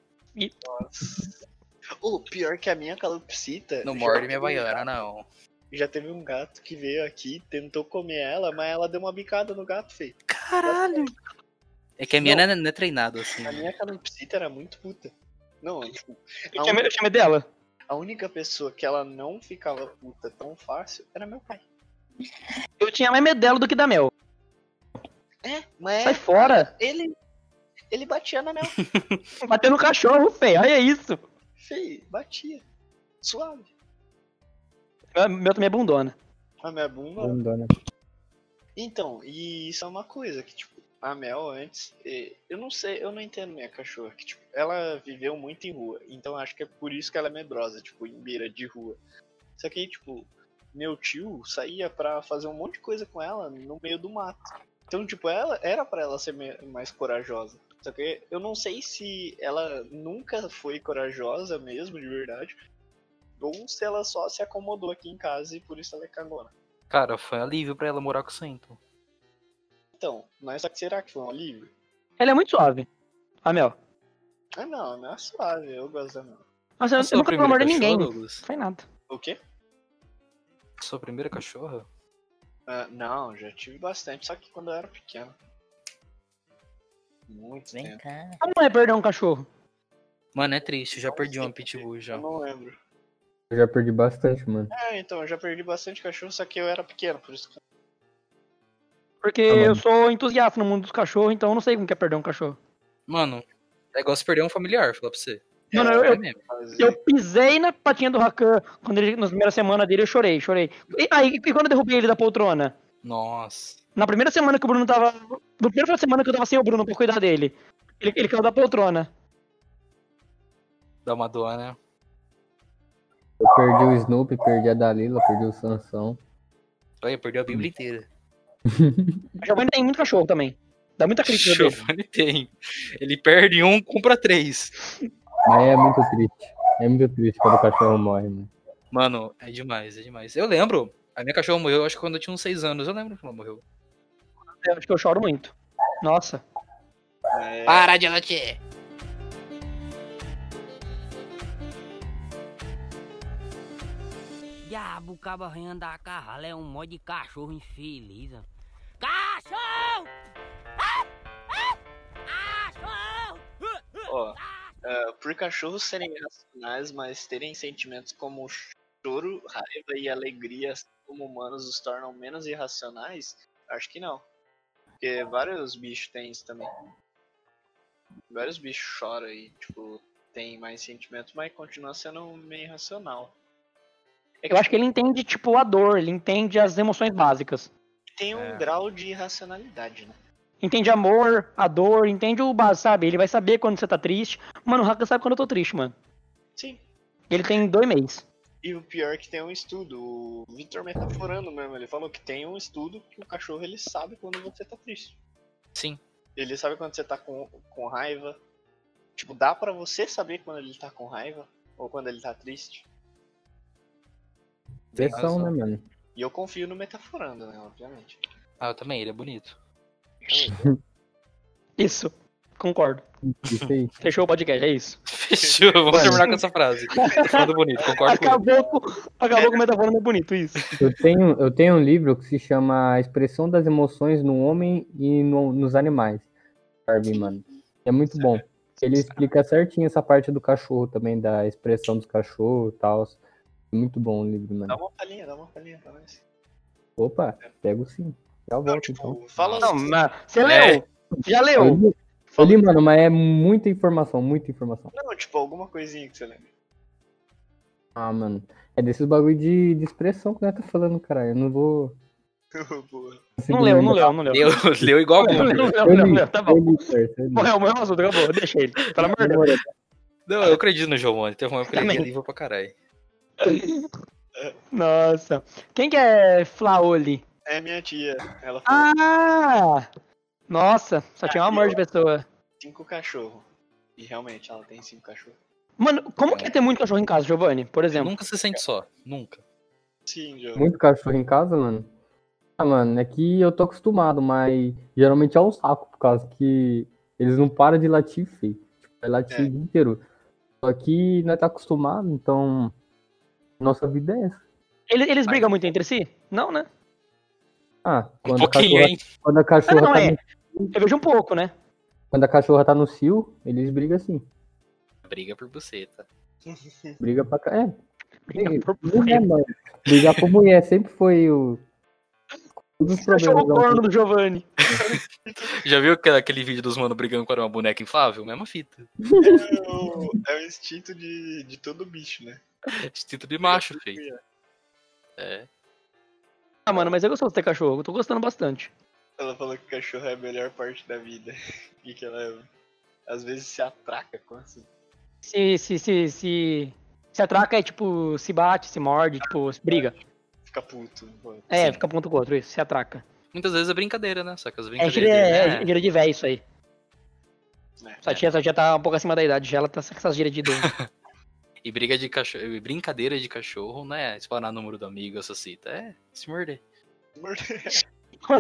O pior que a minha calopsita. Não morde minha baiana, não. Já teve um gato que veio aqui, tentou comer ela, mas ela deu uma bicada no gato, feio. Caralho! É que a minha não, é, não é treinada assim. A minha calopsita era muito puta. Não, tipo, Eu tinha, eu tinha medo dela. a única pessoa que ela não ficava puta tão fácil era meu pai. Eu tinha mais medo dela do que da Mel. É, mas Sai fora. ele. Ele batia na Mel. Bateu no cachorro, feio. Olha isso. Feio, batia. Suave. Meu- Meu também é bundona. A minha bunda. Abandona. Então, e isso é uma coisa que, tipo, a Mel antes, eu não sei, eu não entendo minha cachorra, que, tipo, ela viveu muito em rua, então acho que é por isso que ela é medrosa, tipo, em beira de rua. Só que, tipo, meu tio saía pra fazer um monte de coisa com ela no meio do mato. Então, tipo, ela era pra ela ser mais corajosa. Só que eu não sei se ela nunca foi corajosa mesmo, de verdade, ou se ela só se acomodou aqui em casa e por isso ela é cagona. Cara, foi alívio pra ela morar com o Santo. Então, mas só que será que foi um alívio? Ela é muito suave. A Mel. Ah não, não é suave, eu gosto da Mel. Mas eu, eu nunca primeira namorei cachorra, ninguém. Douglas? Não foi nada. O quê? Sua primeira cachorra? Ah, não, já tive bastante, só que quando eu era pequeno. Muito Vem tempo. cá. Como é perder um cachorro? Mano, é triste, eu já Não perdi quê, pitbull já. Eu não lembro. Eu já perdi bastante, mano. É, então, eu já perdi bastante cachorro, só que eu era pequeno, por isso que. Porque Ah, eu sou entusiasta no mundo dos cachorros, então eu não sei como que é perder um cachorro. Mano, é igual se perder um familiar, falar pra você. Mano, É, eu, É eu, eu pisei na patinha do Rakan quando ele, na primeira semana dele, eu chorei, chorei. E, aí, e quando eu derrubei ele da poltrona? Nossa. Na primeira semana que o Bruno tava. Na primeira semana que eu tava sem o Bruno pra cuidar dele. Ele, ele caiu da poltrona. Dá uma dor, né? Eu perdi o Snoopy, perdi a Dalila, perdi o Sansão. Olha, perdeu a Bíblia inteira. O Giovanni tem muito cachorro também. Dá muita crítica. Giovanni tem. Ele perde um, compra três. Mas é muito triste. É muito triste quando o cachorro morre, mano. Mano, é demais, é demais. Eu lembro, a minha cachorra morreu, acho que quando eu tinha uns seis anos. Eu lembro que ela morreu. Eu acho que eu choro muito. Nossa. É, Para de latir! Diabo, o cabo arranhando a carrala é um mod de cachorro infeliz. Cachorro! Ah! Ah! Cachorro! ó, é, por cachorros serem racionais, mas terem sentimentos como choro, raiva e alegria, assim como humanos os tornam menos irracionais, acho que não. Porque vários bichos têm isso também. Vários bichos choram e, tipo, tem mais sentimentos, mas continua sendo meio irracional. É que Eu acho que ele entende, tipo, a dor, ele entende as emoções básicas. tem um É. grau de irracionalidade, né? Entende amor, a dor, entende o básico, sabe? Ele vai saber quando você tá triste. Mano, o Haka sabe quando eu tô triste, mano. Sim. Ele tem dois meses. E o pior é que tem um estudo, o Victor metaforando mesmo, ele falou que tem um estudo que o cachorro ele sabe quando você tá triste. Sim. Ele sabe quando você tá com, com raiva. Tipo, dá pra você saber quando ele tá com raiva ou quando ele tá triste. Razão. né, mano? E eu confio no metaforando, né, obviamente. Ah, eu também, ele é bonito. Isso. Concordo. Fechou o podcast, é isso. Fechou, vamos terminar com essa frase. Tô falando bonito, concordo com ele. Acabou com, acabou com o metaforando é bonito, isso. Eu tenho, eu tenho um livro que se chama A Expressão das Emoções no Homem e no- nos Animais. Darwin, mano. É muito bom. Ele explica certinho essa parte do cachorro também, da expressão dos cachorros e tal. Muito bom o livro, Dá mano. uma palhinha, dá uma palhinha pra nós. Opa, pego sim. Já Não, volto, tipo, então. fala Não, assim, mas você É. leu. Já leu. Eu li- mano, mas é muita informação, muita informação. Não, tipo, alguma coisinha que você lembra. Ah, mano. É desses bagulho de, de expressão que nós tá falando, caralho. Eu não vou. Não leu, não leu, não leu. Leu, leu igual Não leu, não leu, Eu não leu, tá bom. li, parça, eu li. Morreu o mesmo assunto, acabou, deixa ele. Pelo amor de Deus. Não, eu acredito no Giovanni. Teve uma época que livro pra caralho. Nossa. Quem que é Flaoli? É minha tia. Ela falou Ah! Nossa, só tinha um amor de pessoa. cinco cachorros. E realmente, ela tem cinco cachorros. Mano, como que é ter muito cachorro em casa, Giovanni? Por exemplo. Nunca se sente só. Nunca. Sim, João. Muito cachorro em casa, mano. Ah, mano, é que eu tô acostumado, mas geralmente é um saco, por causa que eles não param de latir, feio. Tipo, é latir É. o dia inteiro. Só que nós tá acostumado, então. Nossa vida é essa. Eles, eles brigam muito entre si? Não, né? Ah, Um quando, a pouquinho, cachorra, hein? quando a cachorra não, tá é. Eu vejo um pouco, né? quando a cachorra tá no cio, eles brigam assim. Briga por buceta. Briga pra cá. É, Briga por mulher, mano. Brigar por mulher sempre foi o. Todos os Cachorro problemas. corno do Giovanni. Já viu aquele, vídeo dos mano brigando com uma boneca inflável? Mesma fita. É o, é o instinto de, de todo bicho, né? Instinto de macho, feio. É. Ah, mano, mas eu gosto de ter cachorro. Eu tô gostando bastante. Ela falou que cachorro é a melhor parte da vida. E que ela às vezes se atraca com assim. Se, se, se, se, se atraca é tipo, se bate, se morde, tipo, se briga. Fica puto. É, Sim. fica ponto com o outro, isso, se atraca. Muitas vezes é brincadeira, né? Só que as É brincadeiras. gíria, é, dele, é gíria de véio isso aí. É. Sua tia, sua tia tá um pouco acima da idade, já ela tá com essas gírias de idoso. E briga de cachorro. e Brincadeira de cachorro, não é explorar número do amigo, essa cita. É se morder. Vou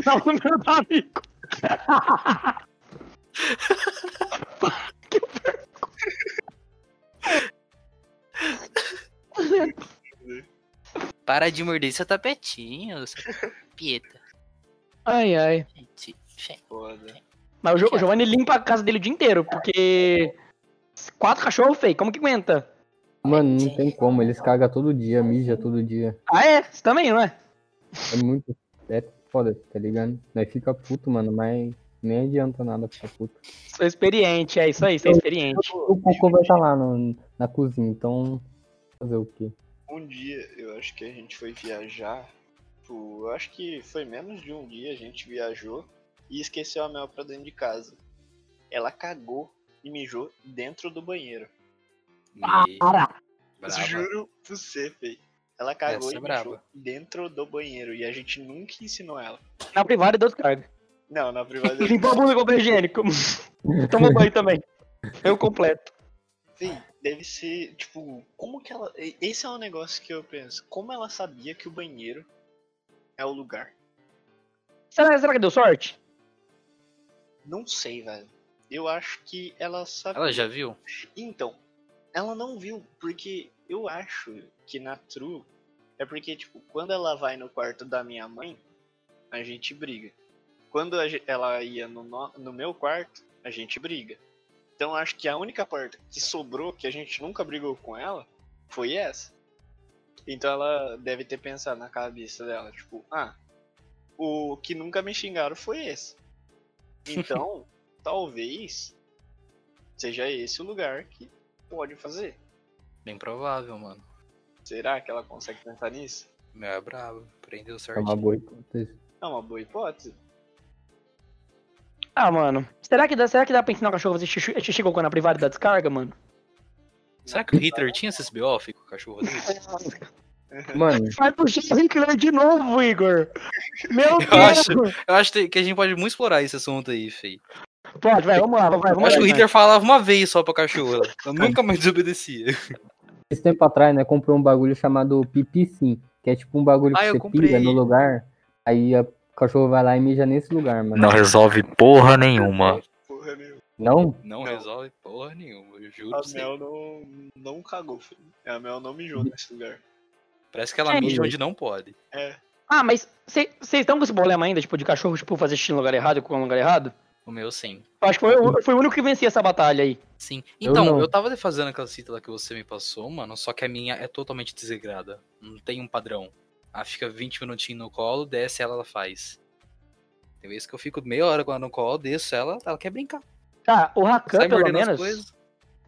dar o número do amigo. Para de morder seu tapetinho, seu pieta. Ai, ai. Foda. Mas o, Jo- o Giovanni limpa a casa dele o dia inteiro, porque. Quatro cachorros, feio, como que aguenta? Mano, não tem como. Eles cagam todo dia, mija todo dia. Ah, é? Você também, não é? É muito. É foda, tá ligado? Nós fica puto, mano, mas nem adianta nada ficar puto. Sou experiente, é isso aí, é experiente. O cocô vai estar lá no- na cozinha, então. Fazer o quê? Um dia, eu acho que a gente foi viajar. Tipo, eu acho que foi menos de um dia a gente viajou e esqueceu a Mel pra dentro de casa. Ela cagou e mijou dentro do banheiro. Para! Juro pra você, Fê. Ela cagou é e mijou brava. dentro do banheiro e a gente nunca ensinou ela. Na privada e dou descarga. Não, na privada. Limpou a bunda com papel higiênico. Toma banho também. Eu completo. Fê, deve ser, tipo, como que ela. Esse é um negócio que eu penso. Como ela sabia que o banheiro é o lugar? Será, será que deu sorte? Não sei, velho. Eu acho que ela sabia. Ela já viu? Então, ela não viu, porque eu acho que na True é porque, tipo, quando ela vai no quarto da minha mãe, a gente briga. Quando ela ia no, no, no meu quarto, a gente briga. Então acho que a única porta que sobrou, que a gente nunca brigou com ela, foi essa. Então ela deve ter pensado na cabeça dela, tipo, ah, o que nunca me xingaram foi esse. Então, talvez seja esse o lugar que pode fazer. Bem provável, mano. Será que ela consegue pensar nisso? Meu é bravo. Prendeu É certo. uma boa hipótese. É uma boa hipótese. Ah, mano. Será que dá, será que dá pra ensinar o cachorro a fazer xixi, xixi cocô na privada da descarga, mano? Será que o Hitler tinha esse SBO com o cachorro dele? Mano, Vai puxar o Hitler de novo, Igor. Meu Eu Deus. acho- Eu acho que a gente pode muito explorar esse assunto aí, Fei. Pode, vai, vamos lá, vai, Eu vamos acho que o lá. Hitler falava uma vez só pra cachorro. Eu nunca mais desobedecia. Esse tempo atrás, né, comprou um bagulho chamado pipi sim, que é tipo um bagulho Ah, que você comprei. pira no lugar, aí a- o cachorro vai lá e mija nesse lugar, mano. resolve porra nenhuma. Porra nenhuma. Não? Não, Não. resolve porra nenhuma, eu juro A. Mel não, não cagou, filho. A Mel não mijou nesse lugar. Parece que ela É, mija onde não pode. É. Ah, mas vocês estão com esse problema ainda, tipo, de cachorro, tipo, fazer xixi no lugar errado com no lugar errado? O meu sim. Eu acho que foi, o- foi o único que vencia essa batalha aí. Sim. Eu Então, não. eu, tava fazendo aquela cita lá que você me passou, mano, só que a minha é totalmente desregrada. Não tem um padrão. Ela fica 20 minutinhos no colo, desce ela, ela faz. Tem vezes que eu fico meia hora com ela no colo, desço ela, ela quer brincar. Tá, o Rakan, pelo menos,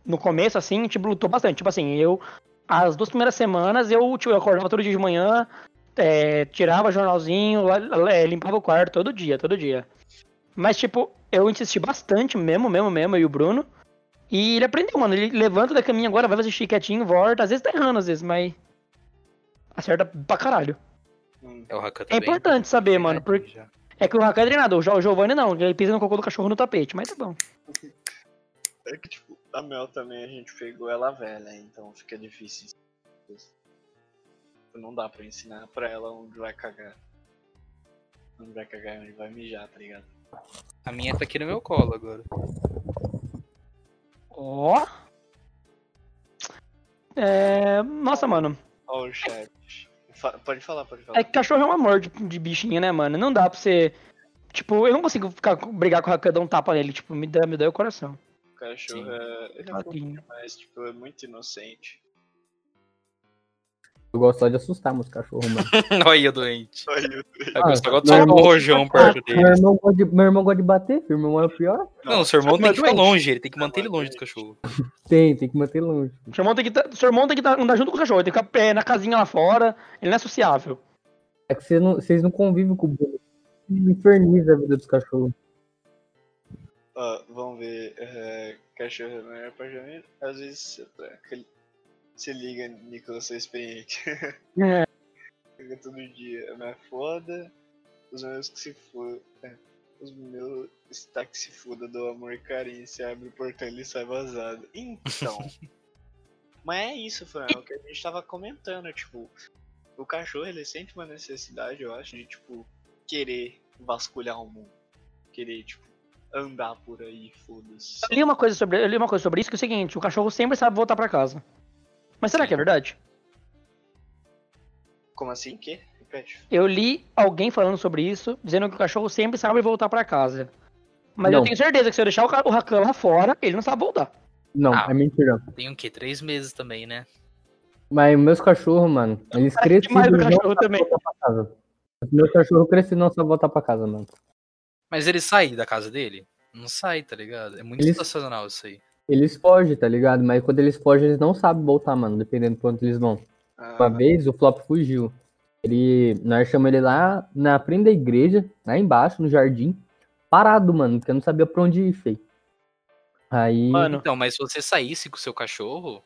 no começo, assim, tipo, lutou bastante. Tipo assim, eu. As duas primeiras semanas eu, tipo, eu acordava todo dia de manhã, é, tirava jornalzinho, é, limpava o quarto todo dia, todo dia. Mas, tipo, eu insisti bastante mesmo, mesmo, mesmo, eu e o Bruno. E ele aprendeu, mano. Ele levanta da caminha agora, vai assistir quietinho, volta. Às vezes tá errando, às vezes, mas. Acerta pra caralho. É o É importante saber, mano. Porque Já. é que o Rakan é treinador, o Giovanni não, ele pisa no cocô do cachorro no tapete, mas tá bom. É que, tipo, a Mel também a gente pegou ela velha, então fica difícil. Não dá pra ensinar pra ela onde vai cagar. Onde vai cagar e onde vai mijar, tá ligado? A minha tá aqui no meu colo agora. Ó. É. Nossa, mano. Ó o chat. Pode falar, pode falar. É que cachorro é um amor de, de bichinho, né, mano? Não dá pra você. Tipo, eu não consigo ficar brigar com o Rakan dar um tapa nele. Tipo, me dá, me dá o coração. O cachorro Sim. é. Ele é um mais, tipo, é muito inocente. Eu gosto só de assustar meus cachorros, mano. Olha, doente. Olha, Eu gosto agora de meu soltar o irmão- rojão perto meu, dele. irmão gosta de, meu irmão gosta de bater. Meu irmão é o pior. Não, o seu irmão tem que ficar doente. longe, ele tem que manter ele longe do cachorro. Tem, tem que manter longe. O seu irmão tem que, tá- seu irmão tem que tá- andar junto com o cachorro. Ele tem que ficar pé na casinha lá fora. Ele não é sociável. É que vocês não, vocês não convivem com o Bruno. Inferniza a vida dos cachorros. Ó, vamos ver. é, cachorro não é apartamento. Às vezes você tá- aquele- se liga, Nicolas, sou experiente. É. Fica todo dia. É foda. Os meus que se foda. Os meus está que se foda do amor e carinho. Se abre o portão ele sai vazado. Então. Mas é isso, Fran. É o que a gente tava comentando. Tipo, o cachorro ele sente uma necessidade, eu acho, de tipo, querer vasculhar o mundo. Querer, tipo, andar por aí, foda-se. Eu li uma coisa sobre, eu li uma coisa sobre isso que é o seguinte: o cachorro sempre sabe voltar pra casa. Mas será que é verdade? Como assim? Que? Repete. Eu li alguém falando sobre isso, dizendo que o cachorro sempre sabe voltar pra casa. Mas eu Não. tenho certeza que se eu deixar o, Rakan lá fora, ele não sabe voltar. Não, Ah. é mentira. Tem o quê? Três meses também, né? Mas meus cachorros, mano, eles Parece demais cresceram do e cachorro também. pra casa. Meu cachorro cresceu e não sabe voltar pra casa, mano. Mas ele sai da casa dele? Não sai, tá ligado? É muito Eles- sensacional isso aí. Eles fogem, tá ligado? Mas quando eles fogem, eles não sabem voltar, mano, dependendo de quanto eles vão. Ah, Uma vez o Flop fugiu. Ele, nós chamamos ele lá na frente da igreja, lá embaixo, no jardim, parado, mano, porque eu não sabia pra onde ir, feio. Aí. Mano, Então, mas se você saísse com o seu cachorro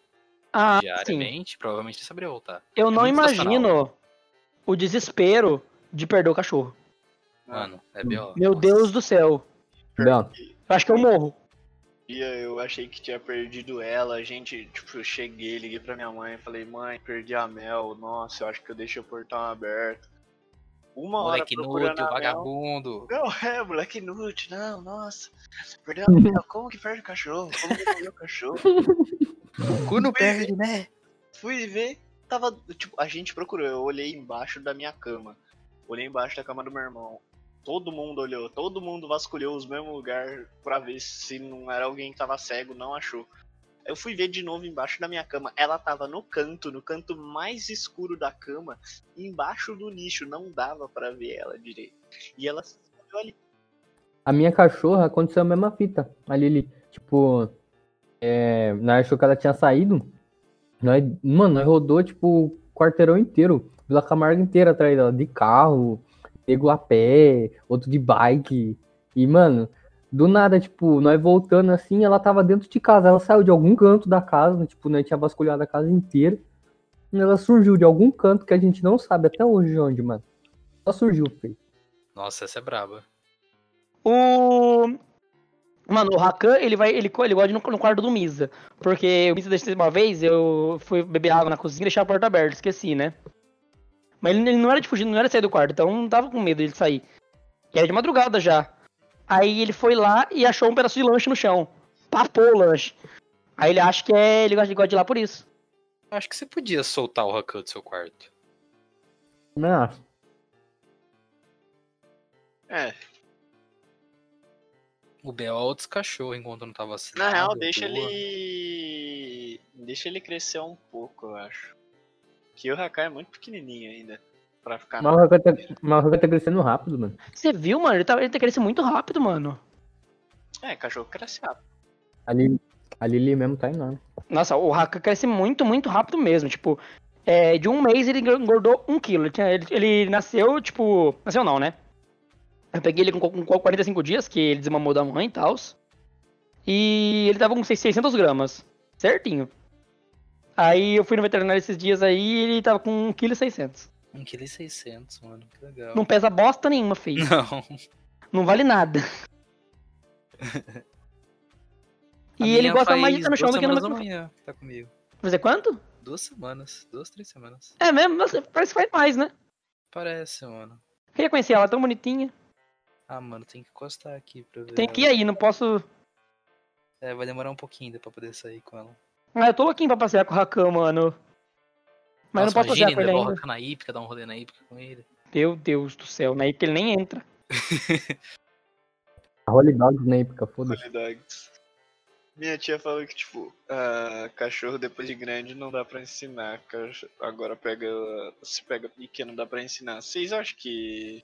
ah, sim. diariamente, provavelmente ele saberia voltar. Eu É não imagino o desespero de perder o cachorro. Mano, é B.O. Meu Nossa. Deus do céu. Eu acho que eu morro. Dia eu achei que tinha perdido ela. A gente, tipo, eu cheguei, liguei pra minha mãe falei, mãe, perdi a Mel. Nossa, eu acho que eu deixei o portão aberto. Uma hora Moleque procurando inútil, Mel. vagabundo. Não, é, moleque inútil, não, nossa. Perdeu a Mel, como que perde o cachorro? Como que perdeu o cachorro? Cu não perde, né? Fui ver, tava, tipo, a gente procurou, eu olhei embaixo da minha cama. Olhei embaixo da cama do meu irmão. Todo mundo olhou, todo mundo vasculhou os mesmos lugares pra ver se não era alguém que tava cego, não achou. Eu fui ver de novo embaixo da minha cama. Ela tava no canto, no canto mais escuro da cama, embaixo do nicho, não dava pra ver ela direito. E ela ali. a minha cachorra aconteceu a mesma fita. A Lili, tipo, é, nós achou que ela tinha saído. Nós, mano, nós rodou, tipo, o quarteirão inteiro. Vila Camargo inteira atrás dela, de carro, pegou a pé, outro de bike. E, mano, do nada, tipo, nós voltando assim, ela tava dentro de casa. Ela saiu de algum canto da casa, tipo, nós tinha vasculhado a casa inteira. E ela surgiu de algum canto que a gente não sabe até hoje de onde, mano. Só surgiu, feio. Nossa, essa é braba. O. Mano, o Rakan, ele vai. Ele, ele gosta de ir no, no quarto do Misa. Porque o Misa deixou uma vez, eu fui beber água na cozinha e deixar a porta aberta, esqueci, né? Mas ele, ele não era de fugir, não era de sair do quarto, então não tava com medo de sair. E era de madrugada já. Aí ele foi lá e achou um pedaço de lanche no chão. Papou o lanche. Aí ele acha que é. Ele gosta, ele gosta de ir lá por isso. Acho que você podia soltar o Rakan do seu quarto. Não, É, O B.O. é outros cachorros enquanto não tava na vacinado. real, deixa boa. ele. Deixa ele crescer um pouco, eu acho. Que o Hakai é muito pequenininho ainda. Pra ficar Mas o Rakan tá, mas o Rakan tá crescendo rápido, mano. Você viu, mano? Ele tá, ele tá crescendo muito rápido, mano. É, cachorro cresce rápido. A Lili, a Lili mesmo tá enorme. Nossa, o Haka cresce muito, muito rápido mesmo. Tipo, é, de um mês ele engordou um quilo. Ele- ele nasceu, tipo. Nasceu não, né? Eu peguei ele com, com 45 dias, que ele desmamou da mãe e tal. E ele tava com 600 gramas. Certinho. Aí eu fui no veterinário esses dias aí e ele tava com 1,6 kg. 1,6kg, mano. Que legal. Não pesa bosta nenhuma, feio. Não. Não vale nada. E ele gosta mais de estar no chão do que no amanhã, tá comigo. Fazer quanto? Duas semanas. Duas, três semanas. É mesmo? Nossa, parece que faz mais, né? Parece, mano. Queria conhecer ela, tão bonitinha. Ah, mano, tem que encostar aqui pra ver. Tem que ir ela. aí, não posso. É, vai demorar um pouquinho ainda pra poder sair com ela. Ah, eu tô louquinho pra passear com o Rakan, mano. Mas Nossa, não posso passear com ele ainda. Rakan na hípica, dar um rolê na hípica com ele. Meu Deus do céu, né? Que ele nem entra. Holy Dog na época, foda-se. Holy Dogs. Minha tia falou que, tipo, ah, cachorro depois de grande não dá pra ensinar. Cacho- Agora pega. Se pega pequeno, dá pra ensinar. Vocês acham que.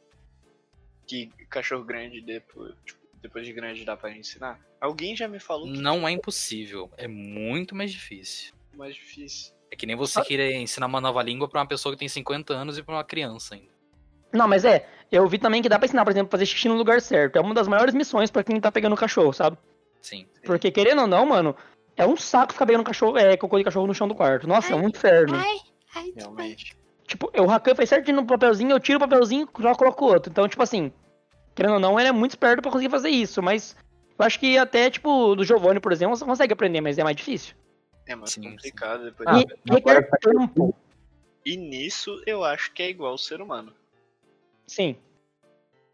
Que cachorro grande depois, tipo, depois de grande dá pra ensinar? Alguém já me falou que Não é impossível, é muito mais difícil. é mais difícil. É que nem você querer ensinar uma nova língua pra uma pessoa que tem 50 anos e pra uma criança ainda. Não, mas é, eu vi também que dá pra ensinar, por exemplo, fazer xixi no lugar certo. É uma das maiores missões pra quem tá pegando cachorro, sabe? Sim. Porque querendo ou não, mano, é um saco ficar pegando cachorro, é, cocô de cachorro no chão do quarto. Nossa, é um inferno. Realmente. Tipo, o Rakan faz certinho no papelzinho, eu tiro o papelzinho e já coloco outro. Então, tipo assim, querendo ou não, ele é muito esperto pra conseguir fazer isso. Mas eu acho que até, tipo, do Giovanni, por exemplo, você consegue aprender, mas é mais difícil. É mais Sim, complicado depois Ah, e de... requer pode- tempo. E nisso eu acho que é igual o ser humano. Sim.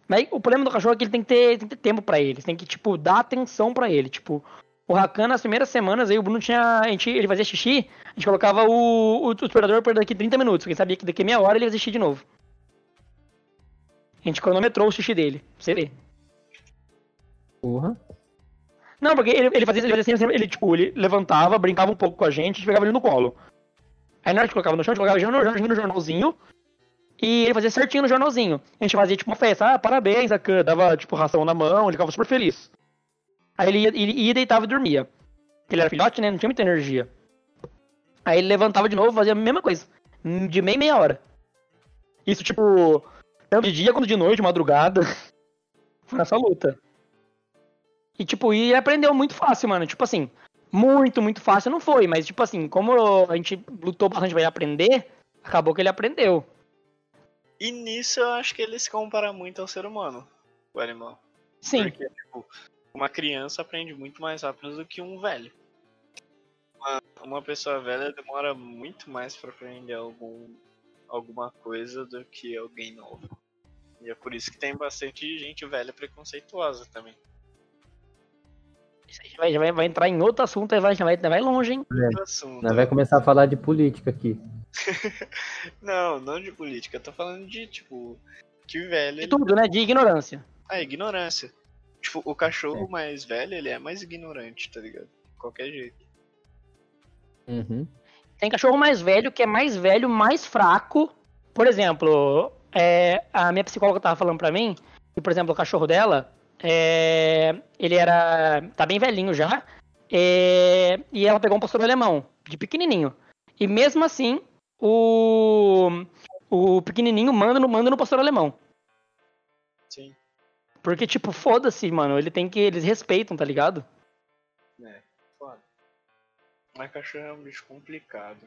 Mas o problema do cachorro é que ele tem que ter, tem que ter tempo pra ele. Tem que, tipo, dar atenção pra ele. Tipo, o Rakan, nas primeiras semanas, aí o Bruno tinha. A gente, ele fazia xixi, a gente colocava o, o, o por daqui 30 minutos, porque sabia que daqui a meia hora ele ia xixi de novo. A gente cronometrou o xixi dele, pra você ver. Porra. Não, porque ele, ele fazia, ele fazia sempre, ele, tipo, ele levantava, brincava um pouco com a gente, a gente pegava ele no colo. Aí na hora que colocava no chão, a gente colocava no, no jornalzinho, e ele fazia certinho no jornalzinho. A gente fazia, tipo, uma festa, ah, parabéns, Akan, dava, tipo, ração na mão, ele ficava super feliz. Aí ele ia, ele ia deitava e dormia. Ele era filhote, né, não tinha muita energia. Aí ele levantava de novo, fazia a mesma coisa, de meia em meia hora. Isso, tipo, tanto de dia quanto de noite, madrugada. Foi nessa luta. E, tipo, e ele aprendeu muito fácil, mano. Tipo assim, muito, muito fácil não foi, mas, tipo assim, como a gente lutou bastante pra ele aprender, acabou que ele aprendeu. E nisso eu acho que ele se compara muito ao ser humano, o animal. Sim, Porque, tipo, uma criança aprende muito mais rápido do que um velho. Uma, uma pessoa velha demora muito mais pra aprender algum, alguma coisa do que alguém novo. E é por isso que tem bastante gente velha preconceituosa também. isso aí já vai, já vai, vai entrar em outro assunto, aí vai, já vai, já vai longe, hein? Outro assunto. Nós vai começar a falar de política aqui. Não, não de política. Eu tô falando de, tipo, que velho. De Ele... tudo, né? De ignorância. Ah, ignorância. Tipo, o cachorro mais velho, ele é mais ignorante, tá ligado? De qualquer jeito. Uhum. Tem cachorro mais velho que é mais velho, mais fraco. Por exemplo, é, a minha psicóloga tava falando pra mim que, por exemplo, o cachorro dela, é, ele era. tá bem velhinho já. é, e ela pegou um pastor alemão, de pequenininho. E mesmo assim, o, o pequenininho manda no, manda no pastor alemão. Sim. Porque, tipo, foda-se, mano. Ele tem que. Eles respeitam, tá ligado? É, foda. Mas cachorro é um bicho complicado.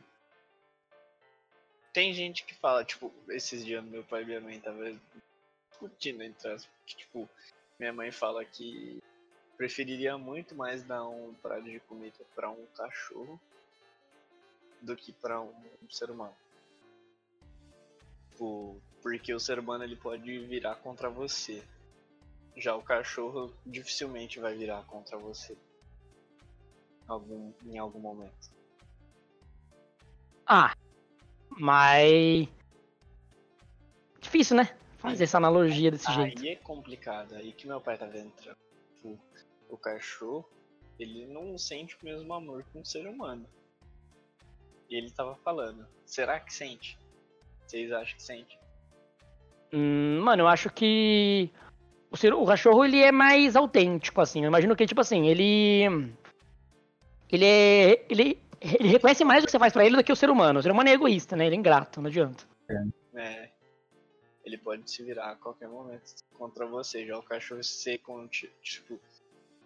Tem gente que fala, tipo, esses dias meu pai e minha mãe tava discutindo entre as. Tipo, minha mãe fala que preferiria muito mais dar um prato de comida pra um cachorro do que pra um ser humano. Tipo, porque o ser humano ele pode virar contra você. Já o cachorro dificilmente vai virar contra você algum, em algum momento. Ah, mas. Difícil, né? Fazer essa analogia desse jeito. Aí é complicado, aí que meu pai tá vendo. Tipo, o cachorro, ele não sente o mesmo amor que um ser humano. E ele tava falando, será que sente? Vocês acham que sente? Hum, mano, eu acho que o, ser, o cachorro ele é mais autêntico, assim. Eu imagino que, tipo assim, ele. Ele é. Ele, ele reconhece mais o que você faz pra ele do que o ser humano. O ser humano é egoísta, né? Ele é ingrato, não adianta. É. Ele pode se virar a qualquer momento contra você. Já o cachorro ti- tipo,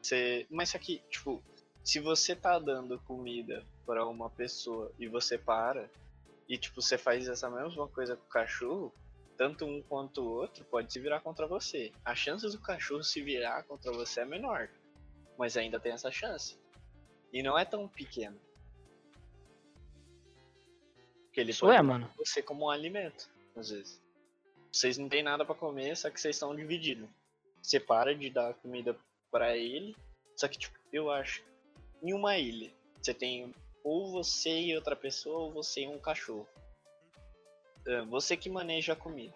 você. Mas só que, tipo, se você tá dando comida pra uma pessoa e você para, e tipo, você faz essa mesma coisa com o cachorro, tanto um quanto o outro pode se virar contra você. A chance do cachorro se virar contra você é menor. Mas ainda tem essa chance. E não é tão pequena. Porque ele Isso pode é, mano. você como um alimento, às vezes. Vocês não têm nada pra comer, só que vocês estão dividindo. Você para de dar comida pra ele, só que tipo, eu acho, em uma ilha, você tem ou você e outra pessoa, ou você e um cachorro. É, Você que maneja a comida.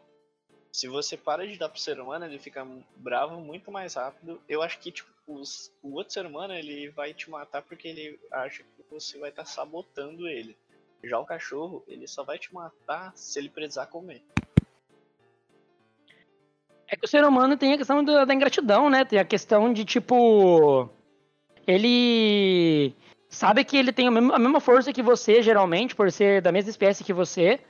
Se você para de dar pro ser humano, ele fica bravo muito mais rápido. Eu acho que tipo, os- o outro ser humano ele vai te matar porque ele acha que você vai estar sabotando ele. Já o cachorro, ele só vai te matar se ele precisar comer. É que o ser humano tem a questão da, da ingratidão, né? Tem a questão de, tipo. Ele sabe que ele tem a mesma, força que você, geralmente, por ser da mesma espécie que você.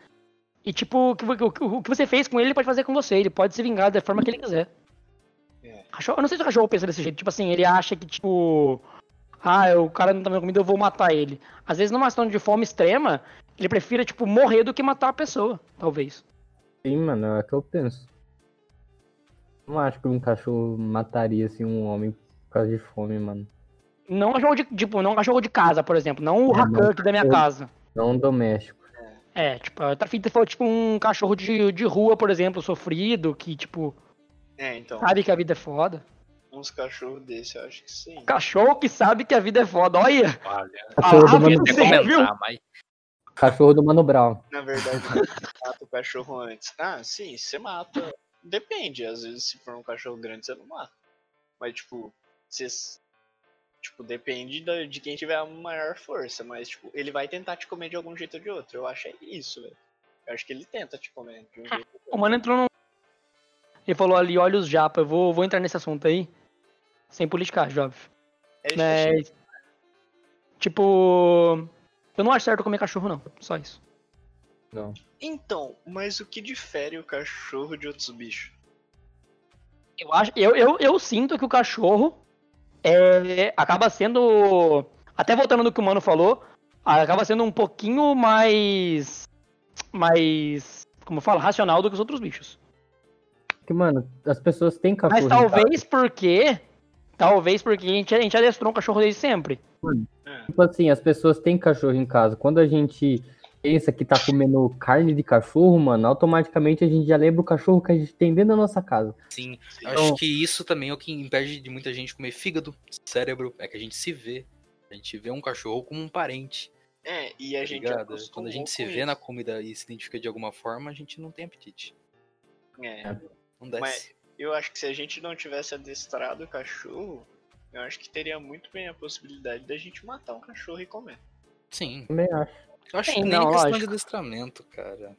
E, tipo, o que, o- o que você fez com ele, ele pode fazer com você. Ele pode se vingar da forma que ele quiser. É. Cachorro- eu não sei se o cachorro pensa desse jeito. Tipo assim, ele acha que, tipo. Ah, o cara não tá me dando comida, eu vou matar ele. Às vezes, numa situação de fome extrema, ele prefira, tipo, morrer do que matar a pessoa, talvez. Sim, mano, é o que eu penso. Não acho que um cachorro mataria assim um homem por causa de fome, mano. Não um cachorro de, tipo, não um cachorro de casa, por exemplo. Não o É, Rakan não aqui da minha cachorro. casa. Não um doméstico. É, tipo, a outra fita foi tipo um cachorro de, de rua, por exemplo, sofrido, que, tipo, É, então, sabe que a vida é foda. Uns cachorros desse eu acho que sim. Cachorro que sabe que a vida é foda. Olha! Olha, Cachorro Ah, do Mano Deus, viu? mas Cachorro do Mano Brown. Na verdade, você mata o cachorro antes. Ah, sim, você mata. Depende, às vezes se for um cachorro grande você não mata. Mas tipo, você. Tipo, depende de quem tiver a maior força, mas tipo, ele vai tentar te comer de algum jeito ou de outro. Eu acho é isso, velho. Eu acho que ele tenta te comer de um jeito ou de O outro. mano entrou num. Ele falou ali, olha os japa. Eu vou, vou entrar nesse assunto aí. Sem politicagem, óbvio. É isso Mas. Tipo. Eu não acho certo comer cachorro, não. Só isso. Não. Então, mas o que difere o cachorro de outros bichos? Eu, acho, eu, eu, eu sinto que o cachorro é, acaba sendo. Até voltando no que o mano falou, acaba sendo um pouquinho mais. Mais. Como eu falo? Racional do que os outros bichos. Porque, mano, as pessoas têm cachorro. Mas talvez porque. Talvez porque a gente, a gente adestrou um cachorro desde sempre. É. Tipo assim, as pessoas têm cachorro em casa. Quando a gente pensa que tá comendo carne de cachorro, mano, automaticamente a gente já lembra o cachorro que a gente tem dentro da nossa casa. sim, eu acho que isso também é o que impede de muita gente comer fígado, cérebro, é que a gente se vê. A gente vê um cachorro como um parente, É, e a tá gente Quando a gente se vê na isso. comida e se identifica de alguma forma, a gente não tem apetite. É. Não desce. Mas eu acho que se a gente não tivesse adestrado o cachorro, eu acho que teria muito bem a possibilidade da gente matar um cachorro e comer. Sim. Também acho. Eu acho Sim, que nem não, questão de adestramento, cara.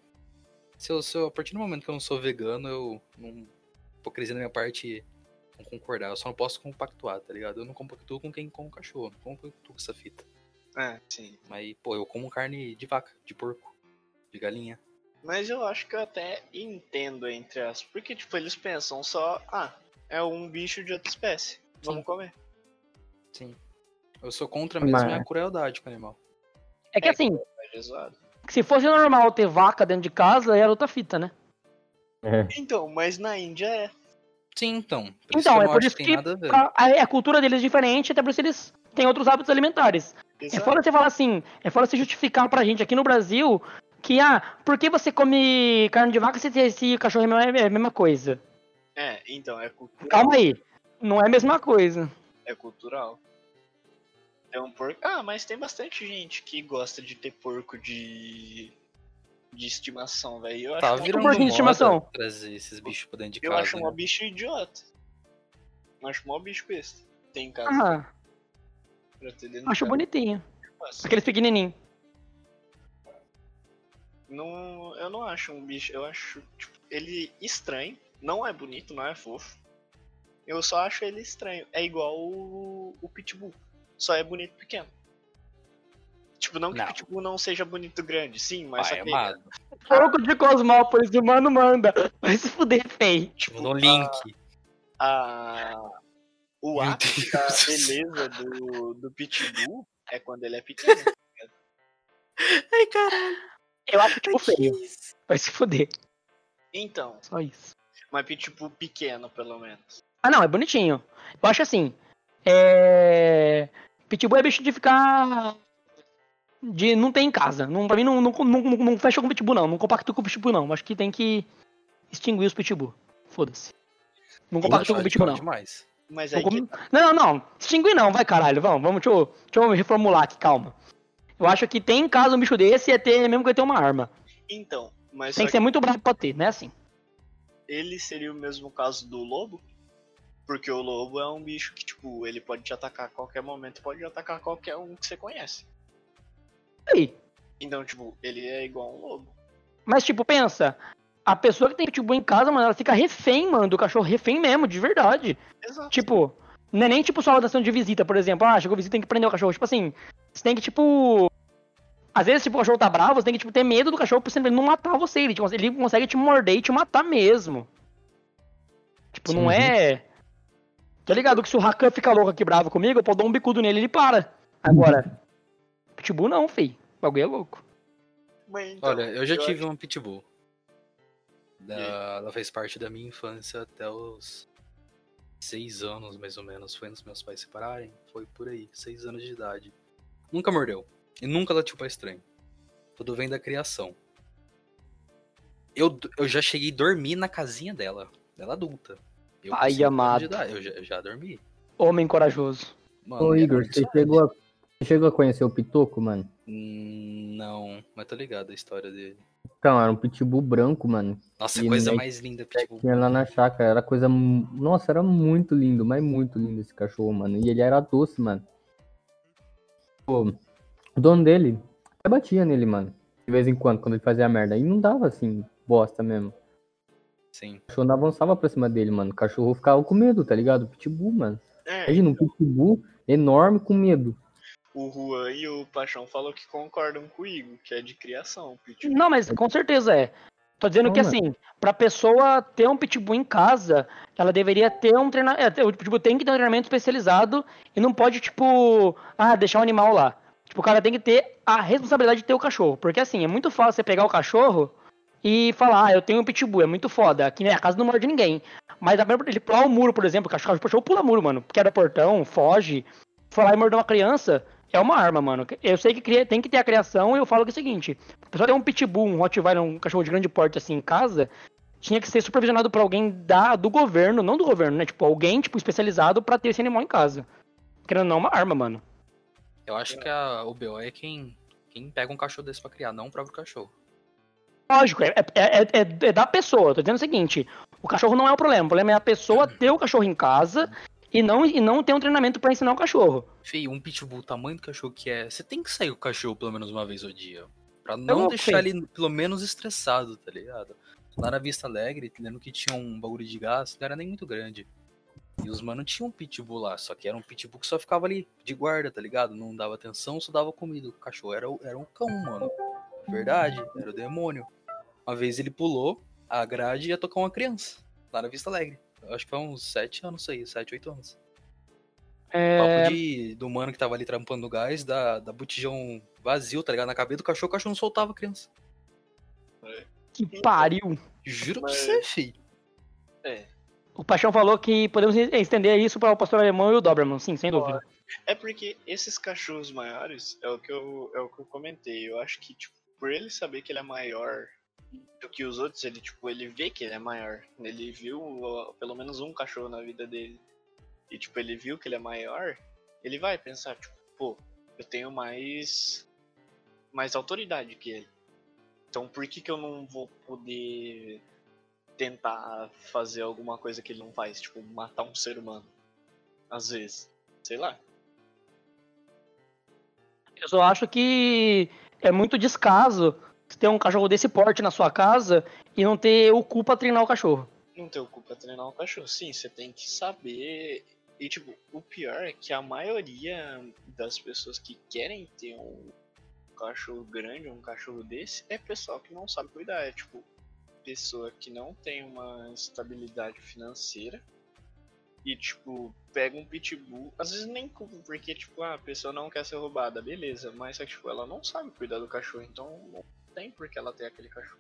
Se eu, se eu- a partir do momento que eu não sou vegano, eu não. Hipocrisia da minha parte não concordar. Eu só não posso compactuar, tá ligado? Eu não compactuo com quem come cachorro, não compactuo com essa fita. É, sim. Mas, pô, eu como carne de vaca, de porco, de galinha. Mas eu acho que eu até entendo entre as. Porque, tipo, eles pensam só, ah, é um bicho de outra espécie. Vamos Sim. comer. Sim. Eu sou contra mesmo Mas- é a crueldade com o animal. É que É, assim, Mas é se fosse normal ter vaca dentro de casa, era outra fita, né? É. Então, mas na Índia é. Sim, então. Por Então, que é por isso que que tem nada a ver. a, a- a cultura deles é diferente, até por isso eles têm outros hábitos alimentares. É Exato. fora você falar assim, é fora você justificar pra gente aqui no Brasil que, ah, por que você come carne de vaca se esse cachorro é a mesma- é a mesma coisa? É, então, é cultural. Calma aí, não é a mesma coisa. É cultural. É um porco. Ah, mas tem bastante gente que gosta de ter porco de. de estimação, velho. Eu acho Tá uma- virando porquinho de moda estimação. trazer esses bichos pra dentro de Eu casa. acho né? um bicho idiota. Eu acho mó bicho besta. Tem em casa Ah, pra ter dentro de acho casa. bonitinho. Aqueles pequenininhos. Não, eu não acho um bicho. Eu acho tipo, ele estranho. Não é bonito, não é fofo. Eu só acho ele estranho. É igual o, o Pitbull. Só é bonito pequeno. Tipo, não que Não. o Pitbull não seja bonito grande, sim, mas só Pai que amado. Pouco de Cosmópolis, o mano manda. Vai se fuder, feio. tipo, No link. a, o Meu ápice da beleza do, do Pitbull é quando ele é pequeno. Ai, caralho. Eu acho tipo feio. Vai se fuder. Então, Só isso. mas Pitbull pequeno, pelo menos. Ah, não, é bonitinho. Eu acho assim. É. Pitbull é bicho de ficar. De não ter em casa. Não, pra mim não, não, não, não, não fecha com Pitbull, não. Não compacto com Pitbull, não. Acho que tem que extinguir os Pitbull. Foda-se. Não compacto com Pitbull, não. demais. Mas Não, aí que com- não, não, não. Extinguir não, vai caralho. Vamos, vamos, deixa eu, deixa eu reformular aqui, calma. Eu acho que tem em casa um bicho desse é ter mesmo que ter uma arma. Então, mas Tem só que ser muito bravo pra ter, né? Assim. ele seria o mesmo caso do lobo? Porque o lobo é um bicho que, tipo, ele pode te atacar a qualquer momento, pode atacar qualquer um que você conhece. Aí. Então, tipo, ele é igual a um lobo. Mas, tipo, pensa. A pessoa que tem pitbull em casa, mano, ela fica refém, mano, do cachorro refém mesmo, de verdade. Exato. Tipo, não é nem tipo só dação de visita, por exemplo. Ah, chegou visita, tem que prender o cachorro. Tipo assim, você tem que, tipo. Às vezes, tipo, o cachorro tá bravo, você tem que, tipo, ter medo do cachorro pra ele não matar você. Ele, tipo, ele consegue te morder e te matar mesmo. Tipo, não Sim. é. Tá ligado que se o Rakan fica louco aqui bravo comigo, eu posso dar um bicudo nele e ele para. Agora, Pitbull não, fei. O bagulho é louco. Mas, então, Olha, eu já eu tive uma pitbull. Da- ela fez parte da minha infância até os seis anos, mais ou menos. Foi antes meus pais se separarem. Foi por aí, seis anos de idade. Nunca mordeu. E nunca latiu pra estranho. Tudo vem da criação. Eu, eu já cheguei a dormir na casinha dela. Dela adulta. Eu Ai, amado. Eu já, eu já dormi. Homem corajoso. Mano, Ô era Igor, você chegou, a, você chegou a conhecer o Pitoco, mano? Hum, Não, mas tô ligado a história dele. Então, era um pitbull branco, mano. Nossa, E coisa mais linda, pitbull. Tinha lá na chácara, era coisa. Nossa, era muito lindo, mas muito lindo esse cachorro, mano. E ele era doce, mano. Pô, o dono dele até batia nele, mano. De vez em quando, quando ele fazia merda. E não dava assim, bosta mesmo. Sim. O cachorro não avançava pra cima dele, mano. O cachorro ficava com medo, tá ligado? Pitbull, mano. É, Imagina um pitbull enorme com medo. o Juan e o Paixão falou que concordam comigo, que é de criação. Pitbull. Não, mas com certeza é. Tô dizendo que assim, pra pessoa ter um pitbull em casa, ela deveria ter um treinamento. O pitbull tem que ter um treinamento especializado e não pode, tipo, ah, deixar o animal lá. Tipo, o cara tem que ter a responsabilidade de ter o cachorro. Porque assim, é muito fácil você pegar o cachorro e falar, ah, eu tenho um pitbull, é muito foda. Aqui na minha casa não morde ninguém. Mas ele pular o muro, por exemplo, o cachorro, o cachorro pula muro, mano. Quebra portão, foge. For lá e morder uma criança, é uma arma, mano. Eu sei que cria- tem que ter a criação e eu falo que é o seguinte: a pessoa tem um pitbull, um Rottweiler, um cachorro de grande porte assim em casa, tinha que ser supervisionado por alguém da, do governo, não do governo, né? Tipo, alguém, tipo, especializado pra ter esse animal em casa. Querendo ou não, é uma arma, mano. Eu acho que a, o BO é quem, quem pega um cachorro desse pra criar, não o próprio cachorro. Lógico, é, é, é, é- é da pessoa. Tô dizendo o seguinte: o cachorro não é o problema. O problema é a pessoa ter o cachorro em casa e não, e não ter um treinamento pra ensinar o cachorro. Feio, um pitbull, o tamanho do cachorro que é, você tem que sair o cachorro pelo menos uma vez ao dia. Pra não deixar ele pelo menos estressado, tá ligado? Lá na Vista Alegre, lembro que tinha um bagulho de gás, não era nem muito grande. E os mano tinham um pitbull lá, só que era um pitbull que só ficava ali, de guarda, tá ligado? Não dava atenção, só dava comida. O cachorro era, era um cão, mano. Verdade, era o demônio. Uma vez ele pulou a grade e ia tocar uma criança, lá na Vista Alegre. Eu acho que foi uns 7 anos isso aí, 7, 8 anos. É, Papo de, do mano que tava ali trampando o gás, da, da botijão vazio, tá ligado? Na cabeça do cachorro, o cachorro não soltava a criança. que pariu. Juro Mas- pra você, filho. É. O Paixão falou que podemos estender isso para o pastor alemão e o Doberman, sim, sem dúvida. É porque esses cachorros maiores é o que eu, é o que eu comentei. Eu acho que, tipo, por ele saber que ele é maior do que os outros, ele, tipo, ele vê que ele é maior. Ele viu ó, pelo menos um cachorro na vida dele. E, tipo, ele viu que ele é maior, ele vai pensar, tipo, pô, eu tenho mais. mais autoridade que ele. Então por que, que eu não vou poder tentar fazer alguma coisa que ele não faz? Tipo, matar um ser humano. Às vezes. Sei lá. Eu só acho que é muito descaso ter um cachorro desse porte na sua casa e não ter o cu pra treinar o cachorro. Não ter o culpa treinar um cachorro. Sim, você tem que saber. E tipo, o pior é que a maioria das pessoas que querem ter um cachorro grande, um cachorro desse, é pessoal que não sabe cuidar. É tipo, pessoa que não tem uma estabilidade financeira e tipo, pega um pitbull, às vezes nem culpa, porque tipo, ah, a pessoa não quer ser roubada, beleza, mas que tipo, ela não sabe cuidar do cachorro, então tem por que ela ter aquele cachorro.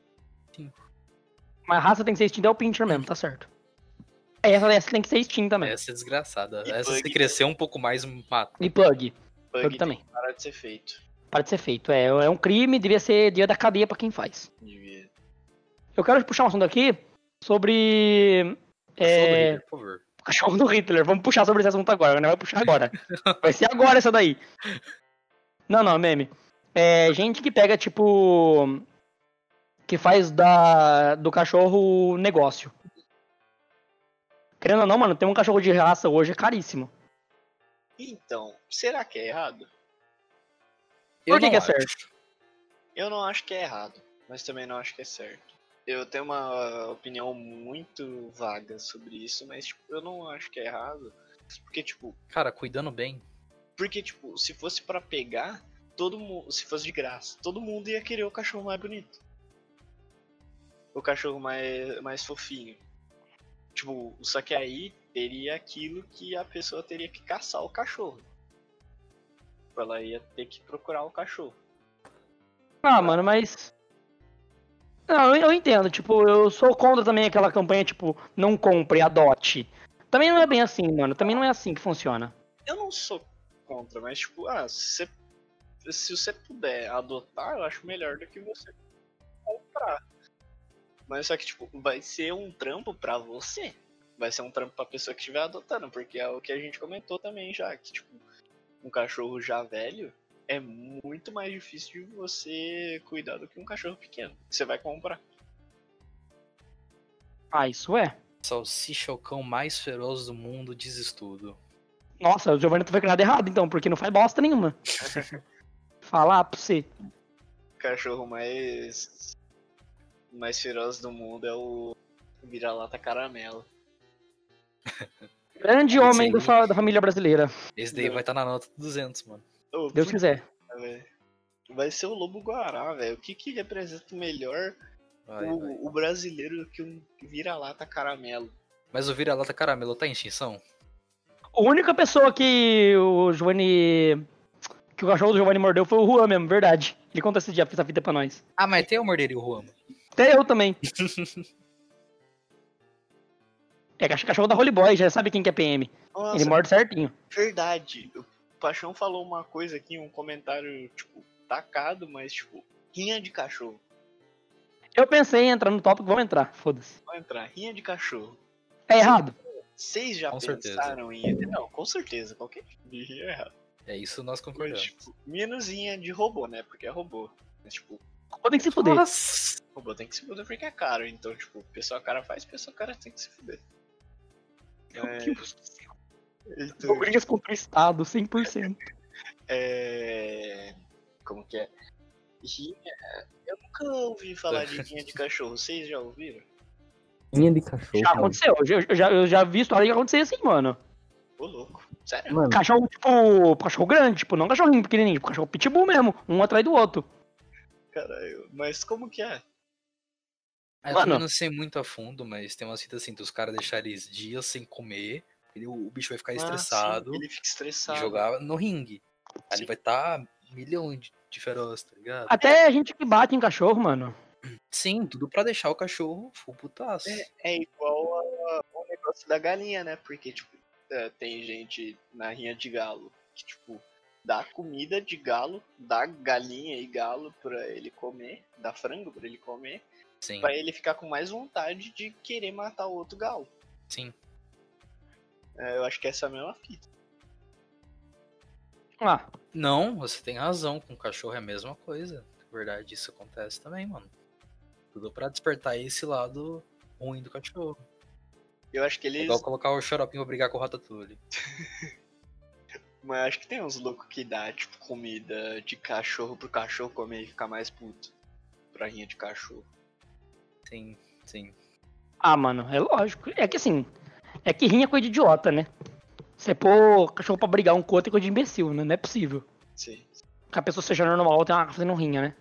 Mas a raça tem que ser extinta é o Pinscher mesmo, tá certo. Essa, essa tem que ser extinta mesmo. Essa é desgraçada. E Essa se bug. crescer um pouco mais, mata. E plug. Bug Plug também. tem parar de ser feito. Para de ser feito. É, é um crime, devia ser dia da cadeia pra quem faz. Devia. Eu quero puxar um assunto aqui sobre. É, Por favor. o cachorro do Hitler. Vamos puxar sobre esse assunto agora, né? Vai puxar agora. Vai ser agora essa daí. Não, não, meme. É gente que pega, tipo. Que faz da, do cachorro negócio. Querendo ou não, mano, ter um cachorro de raça hoje é caríssimo. Então, será que é errado? Por Eu que, não que é acho. certo? Eu não acho que é errado, mas também não acho que é certo. Eu tenho uma opinião muito vaga sobre isso, mas tipo, eu não acho que é errado. Porque, tipo, Cara, cuidando bem. porque, tipo, se fosse pra pegar, todo mundo. Se fosse de graça, todo mundo ia querer o cachorro mais bonito. O cachorro mais, mais fofinho. Tipo, só que aí teria aquilo que a pessoa teria que caçar o cachorro. Ela ia ter que procurar o cachorro. Ah, mano, mas. Não, eu, entendo. Tipo, eu sou contra também aquela campanha, tipo, não compre, adote. Também não é bem assim, mano. Também não é assim que funciona. Eu não sou contra, mas tipo, ah, se você, se você puder adotar, eu acho melhor do que você comprar. Mas só que, tipo, vai ser um trampo pra você. Vai ser um trampo pra pessoa que estiver adotando, porque é o que a gente comentou também já, que tipo, um cachorro já velho é muito mais difícil de você cuidar do que um cachorro pequeno. que Você vai comprar. Ah, isso é. Salsicha é o cão mais feroz do mundo, diz estudo. Nossa, o Giovanni tá fazendo nada errado, então, porque não faz bosta nenhuma. Falar pra você. O cachorro mais. mais feroz do mundo é o vira-lata caramelo. Grande Esse homem do fa- da família brasileira. Esse daí vai estar na nota 200, mano. Ô, Deus quiser. Vai ser o Lobo Guará, velho. O que que representa melhor Vai, o, vai. o brasileiro que um vira-lata caramelo? Mas o vira-lata caramelo tá em extinção? A única pessoa que o Giovanni. Que o cachorro do Giovanni mordeu foi o Juan mesmo, verdade. Ele conta esse dia, essa fita pra nós. Ah, mas tem o morderia o Juan. Até eu também. é, cach- cachorro da Holy Boy, já sabe quem que é PM. Nossa, Ele morde certinho. verdade. O Paixão falou uma coisa aqui, um comentário, tipo, tacado, mas, tipo, rinha de cachorro. Eu pensei em entrar no tópico, vamos entrar, foda-se. Vou entrar, rinha de cachorro. É errado. Vocês já Com certeza. pensaram em. Não, com certeza, qualquer tipo de rinha é errado. É isso nós Mas, concordamos. tipo, menos rinha de robô, né? Porque é robô. Mas, tipo, Podem que se fuder. Nossa! robô tem que se fuder porque é caro. Então, tipo, pessoa cara faz, pessoa cara tem que se fuder. É, então, Brigas contra o Estado, 100%. é. Como que é? Rinha. Eu nunca ouvi falar de rinha de cachorro. Vocês já ouviram? Linha de cachorro. Já aconteceu, eu já, eu já, vi história de acontecer assim, mano. Ô, louco. Sério? Mano, Cachorro, tipo, cachorro grande, tipo, não cachorrinho pequenininho, tipo, cachorro pitbull mesmo, um atrás do outro. Caralho. Mas como que é? Eu Mano. não sei muito a fundo, mas tem umas fitas assim, dos caras deixarem eles dias sem comer, ele- o bicho vai ficar Ah, estressado sim, ele fica e estressado. jogar no ringue. Aí ele vai estar milhão de, de feroz, tá ligado? Até a gente que bate em cachorro, mano. Sim, tudo pra deixar o cachorro full putaço. É, é igual ao negócio da galinha, né? Porque, tipo, é, tem gente na rinha de galo que, tipo, dá comida de galo, dá galinha e galo pra ele comer, dá frango pra ele comer, Sim, pra ele ficar com mais vontade de querer matar o outro galo. sim. É, eu acho que essa é a mesma fita. Ah, Não, você tem razão, com o cachorro é a mesma coisa. Na verdade, isso acontece também, mano. Tudo pra despertar esse lado ruim do cachorro. Eu acho que É eles. igual colocar o xaropinho pra brigar com o Ratatouille. Mas acho que tem uns loucos que dá, tipo, comida de cachorro pro cachorro comer e ficar mais puto. Pra rinha de cachorro. Sim, sim. Ah, mano, é lógico. É que assim, é que rinha é coisa de idiota, né? Você pôr cachorro pra brigar um com o outro é coisa de imbecil, né? Não é possível. Sim. Que a pessoa seja normal tem uma fazendo rinha, né?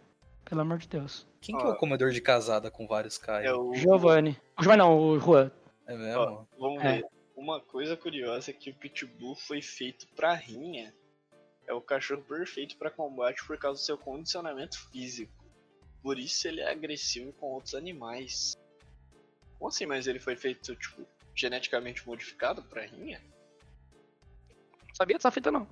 Pelo amor de Deus. Quem que é o comedor de casada com vários Caio? É o. Giovanni. O Giovanni não, o Juan. É mesmo? Ó, vamos É. ver. Uma coisa curiosa é que o Pitbull foi feito pra rinha. É o cachorro perfeito pra combate por causa do seu condicionamento físico. Por isso ele é agressivo com outros animais. Como assim? Mas ele foi feito, tipo, geneticamente modificado pra rinha? Não sabia dessa fita, não.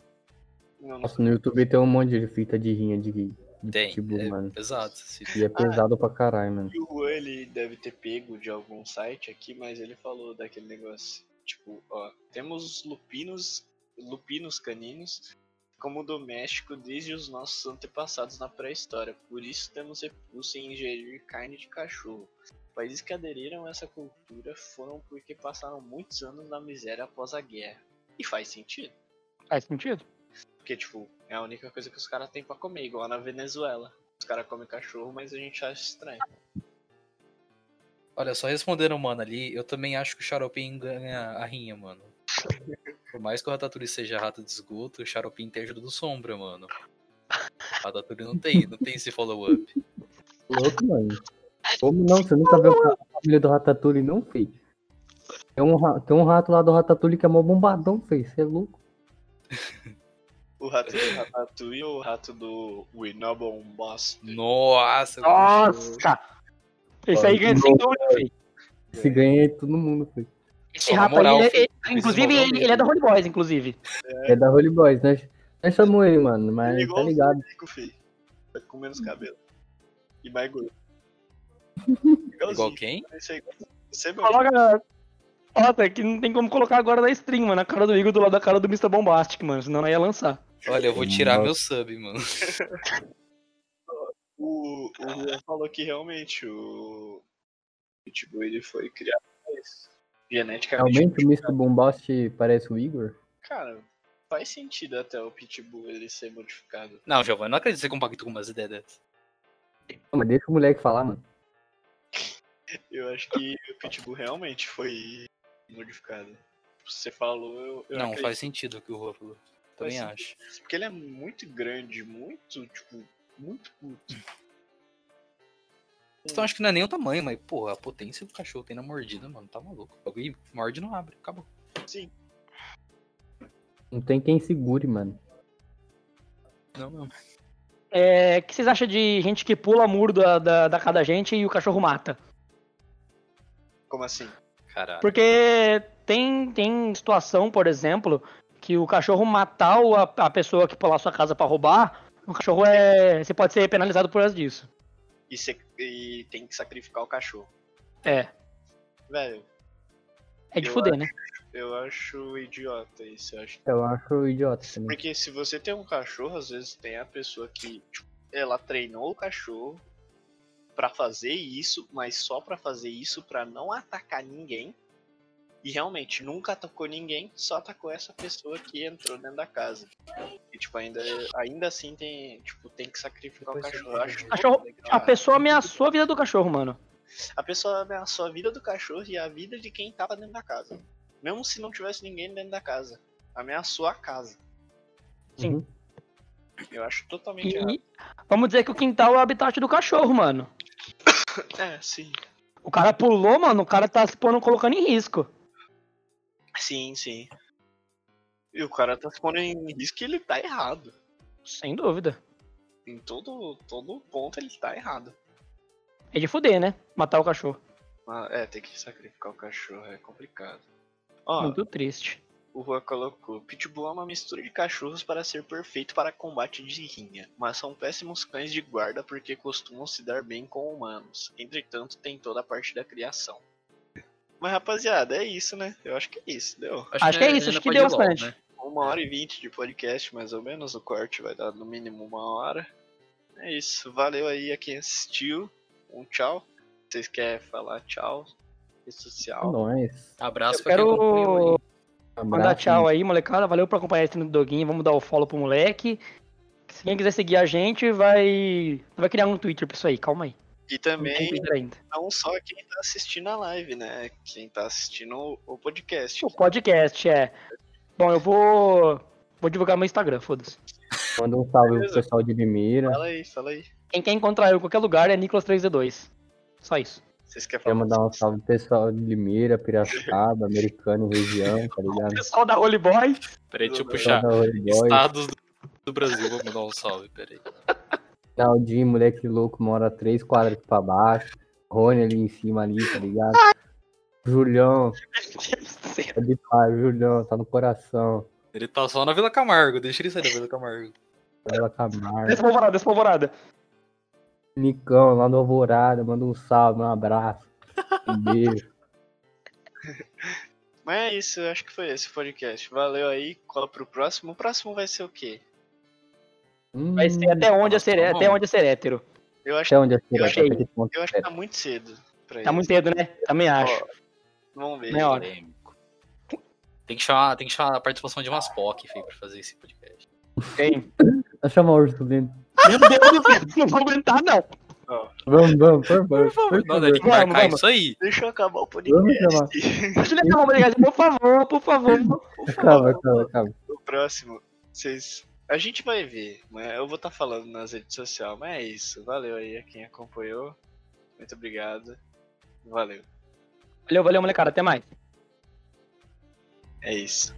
Não, não. Nossa, no YouTube tem um monte de fita de rinha de, de Tem. pitbull, é mano. pesado. E é pesado pra caralho, mano. O Juan, ele deve ter pego de algum site aqui, mas ele falou daquele negócio. Tipo, ó, temos lupinos, lupinos caninos como doméstico desde os nossos antepassados na pré-história. Por isso temos repulso em ingerir carne de cachorro. Países que aderiram a essa cultura foram porque passaram muitos anos na miséria após a guerra. E faz sentido. Faz sentido? Porque, tipo, é a única coisa que os caras têm pra comer, igual na Venezuela. Os caras comem cachorro, mas a gente acha estranho. Olha, só respondendo o mano ali, eu também acho que o Xaropim ganha a rinha, mano. Por mais que o Ratatouille seja rato de esgoto, o Xaropim tem ajuda do sombra, mano. O Ratatouille não tem, não tem esse follow-up. Louco, mano. Como não? Você nunca viu a família do Ratatouille, não, fez? Tem um, tem um rato lá do Ratatouille que é mó bombadão, fez. Você é louco? O rato do Ratatouille ou o rato do Winobon Boss? Nossa! Nossa! Esse aí ganha sem dúvida, filho. Se ganha todo mundo, fez. Esse na rato moral, aí, ele- filho. ele- inclusive, Esse ele, ele é da Holy Boys, inclusive. É da Holy Boys, né? Nós chamamos ele, mano, mas tá Igual ligado. o Rico, filho. Tá com menos cabelo. E mais gordo. Igual quem? Esse Você. Coloca. Nossa, que não tem como colocar agora na stream, mano. A cara do Igor do lado da cara do Mr. Bombastic, mano. Senão não ia lançar. Olha, eu vou tirar Nossa. meu sub, mano. O, o Juan falou que realmente o Pitbull ele foi criado mas geneticamente. Realmente o Mr. Bombast parece o Igor? Cara, faz sentido até o Pitbull ele ser modificado. Não, Giovanni, não acredito que você compactou com umas ideias dessas. Não, mas deixa o moleque falar, mano. Eu acho que o Pitbull realmente foi modificado. Você falou, eu, eu Não, acredito. faz sentido o que o Rua falou. Também acho. Porque ele é muito grande, muito, tipo, muito puto. Então acho que não é nem o tamanho, mas, porra, a potência que o cachorro tem na mordida, mano, tá maluco. O bagulho morde e não abre, acabou. Sim. Não tem quem segure, mano. Não, não. É, o que vocês acham de gente que pula muro da, da, da casa da gente e o cachorro mata? Como assim? Caralho. Porque tem, tem situação, por exemplo, que o cachorro matar o- a, a pessoa que pular sua casa pra roubar, o cachorro é. Você pode ser penalizado por causa disso. E, cê- e tem que sacrificar o cachorro. É. Velho, É de fuder, né? eu acho idiota isso. Eu acho Eu acho idiota também. Porque se você tem um cachorro, às vezes tem a pessoa que tipo, ela treinou o cachorro pra fazer isso, mas só pra fazer isso pra não atacar ninguém. E realmente nunca atacou ninguém, só atacou essa pessoa que entrou dentro da casa. E tipo, ainda, ainda assim tem, tipo, tem que sacrificar o cachorro. Acho Cachorro-. A pessoa ameaçou a vida do cachorro, mano. A pessoa ameaçou a vida do cachorro e a vida de quem tava dentro da casa. Mesmo se não tivesse ninguém dentro da casa. Ameaçou a casa. Sim. Uhum. Eu acho totalmente errado. E vamos dizer que o quintal é o habitat do cachorro, mano. É, sim. O cara pulou, mano, o cara tá se pondo, colocando em risco. Sim, sim. E o cara tá se pondo em risco e ele tá errado. Sem dúvida. Em todo, todo ponto ele tá errado. É de fuder, né? Matar o cachorro. Ah, é, tem que sacrificar o cachorro, é complicado. Ó, Muito triste. o Rua colocou: Pitbull é uma mistura de cachorros para ser perfeito para combate de rinha, mas são péssimos cães de guarda porque costumam se dar bem com humanos. Entretanto, tem toda a parte da criação. Mas rapaziada, é isso, né? Eu acho que é isso, deu. Acho que é isso, acho que deu bastante. né? Uma hora e vinte de podcast, mais ou menos. O corte vai dar no mínimo uma hora. É isso. Valeu aí a quem assistiu. Um tchau. Vocês querem falar tchau? Rede É social. nóis. Abraço Eu pra quem acompanhou quero aí. mandar tchau aí, molecada. Valeu por acompanhar esse no Doguinho. Vamos dar o follow pro moleque. Se quem quiser seguir a gente, vai. Vai criar um Twitter pra isso aí, calma aí. E também não só quem tá assistindo a live, né? Quem tá assistindo o, o podcast. O podcast é. Bom, eu vou. Vou divulgar meu Instagram, foda-se. Manda um salve Beleza. pro pessoal de Limeira. Fala aí, fala aí. Quem quer encontrar eu em qualquer lugar é Nicolas3D2. Só isso. Vocês querem Quer falar? mandar um salve pro pessoal de Limeira, Piracicaba, Americano região, tá ligado? Pessoal da Holy Boy. Peraí, deixa eu puxar. Pessoal da Holy Boy. Estados do, do Brasil, vou mandar um salve, peraí. Naldinho, moleque louco, mora três quadras pra baixo. Rony ali em cima ali, tá ligado? Julião, é de pai, Julião, tá no coração. Ele tá só na Vila Camargo, deixa ele sair da Vila Camargo. Bela Camargo. Despolvorada, despolvorada. Nicão, lá no Alvorada, manda um salve, um abraço. Um beijo. Mas é isso, eu acho que foi esse o podcast. Valeu aí, cola pro próximo. O próximo vai ser o quê? Vai ser até onde é ser, até onde é ser hétero. Eu acho, Até onde é Eu que achei. eu acho é? que tá muito cedo pra Tá isso. muito cedo, né? Também acho. Ó, Vamos ver. Não é hora. Polêmico. Tem que chamar, tem que chamar a participação de umas POC, feio, pra fazer esse podcast. Tem. Eu chamar o Ursulino. Meu Deus do céu, não vou aguentar, não. Vamos, vamos, por favor. Por Não, tem que Vamos, marcar vamos. isso aí. Deixa eu acabar o Vamos podcast. chamar. Deixa eu acabar o podcast, por favor, por favor. Calma, calma, calma. O próximo, vocês. A gente vai ver, mas eu vou estar falando nas redes sociais, mas é isso. Valeu aí a quem acompanhou. Muito obrigado. Valeu. Valeu, valeu, molecada. Até mais. É isso.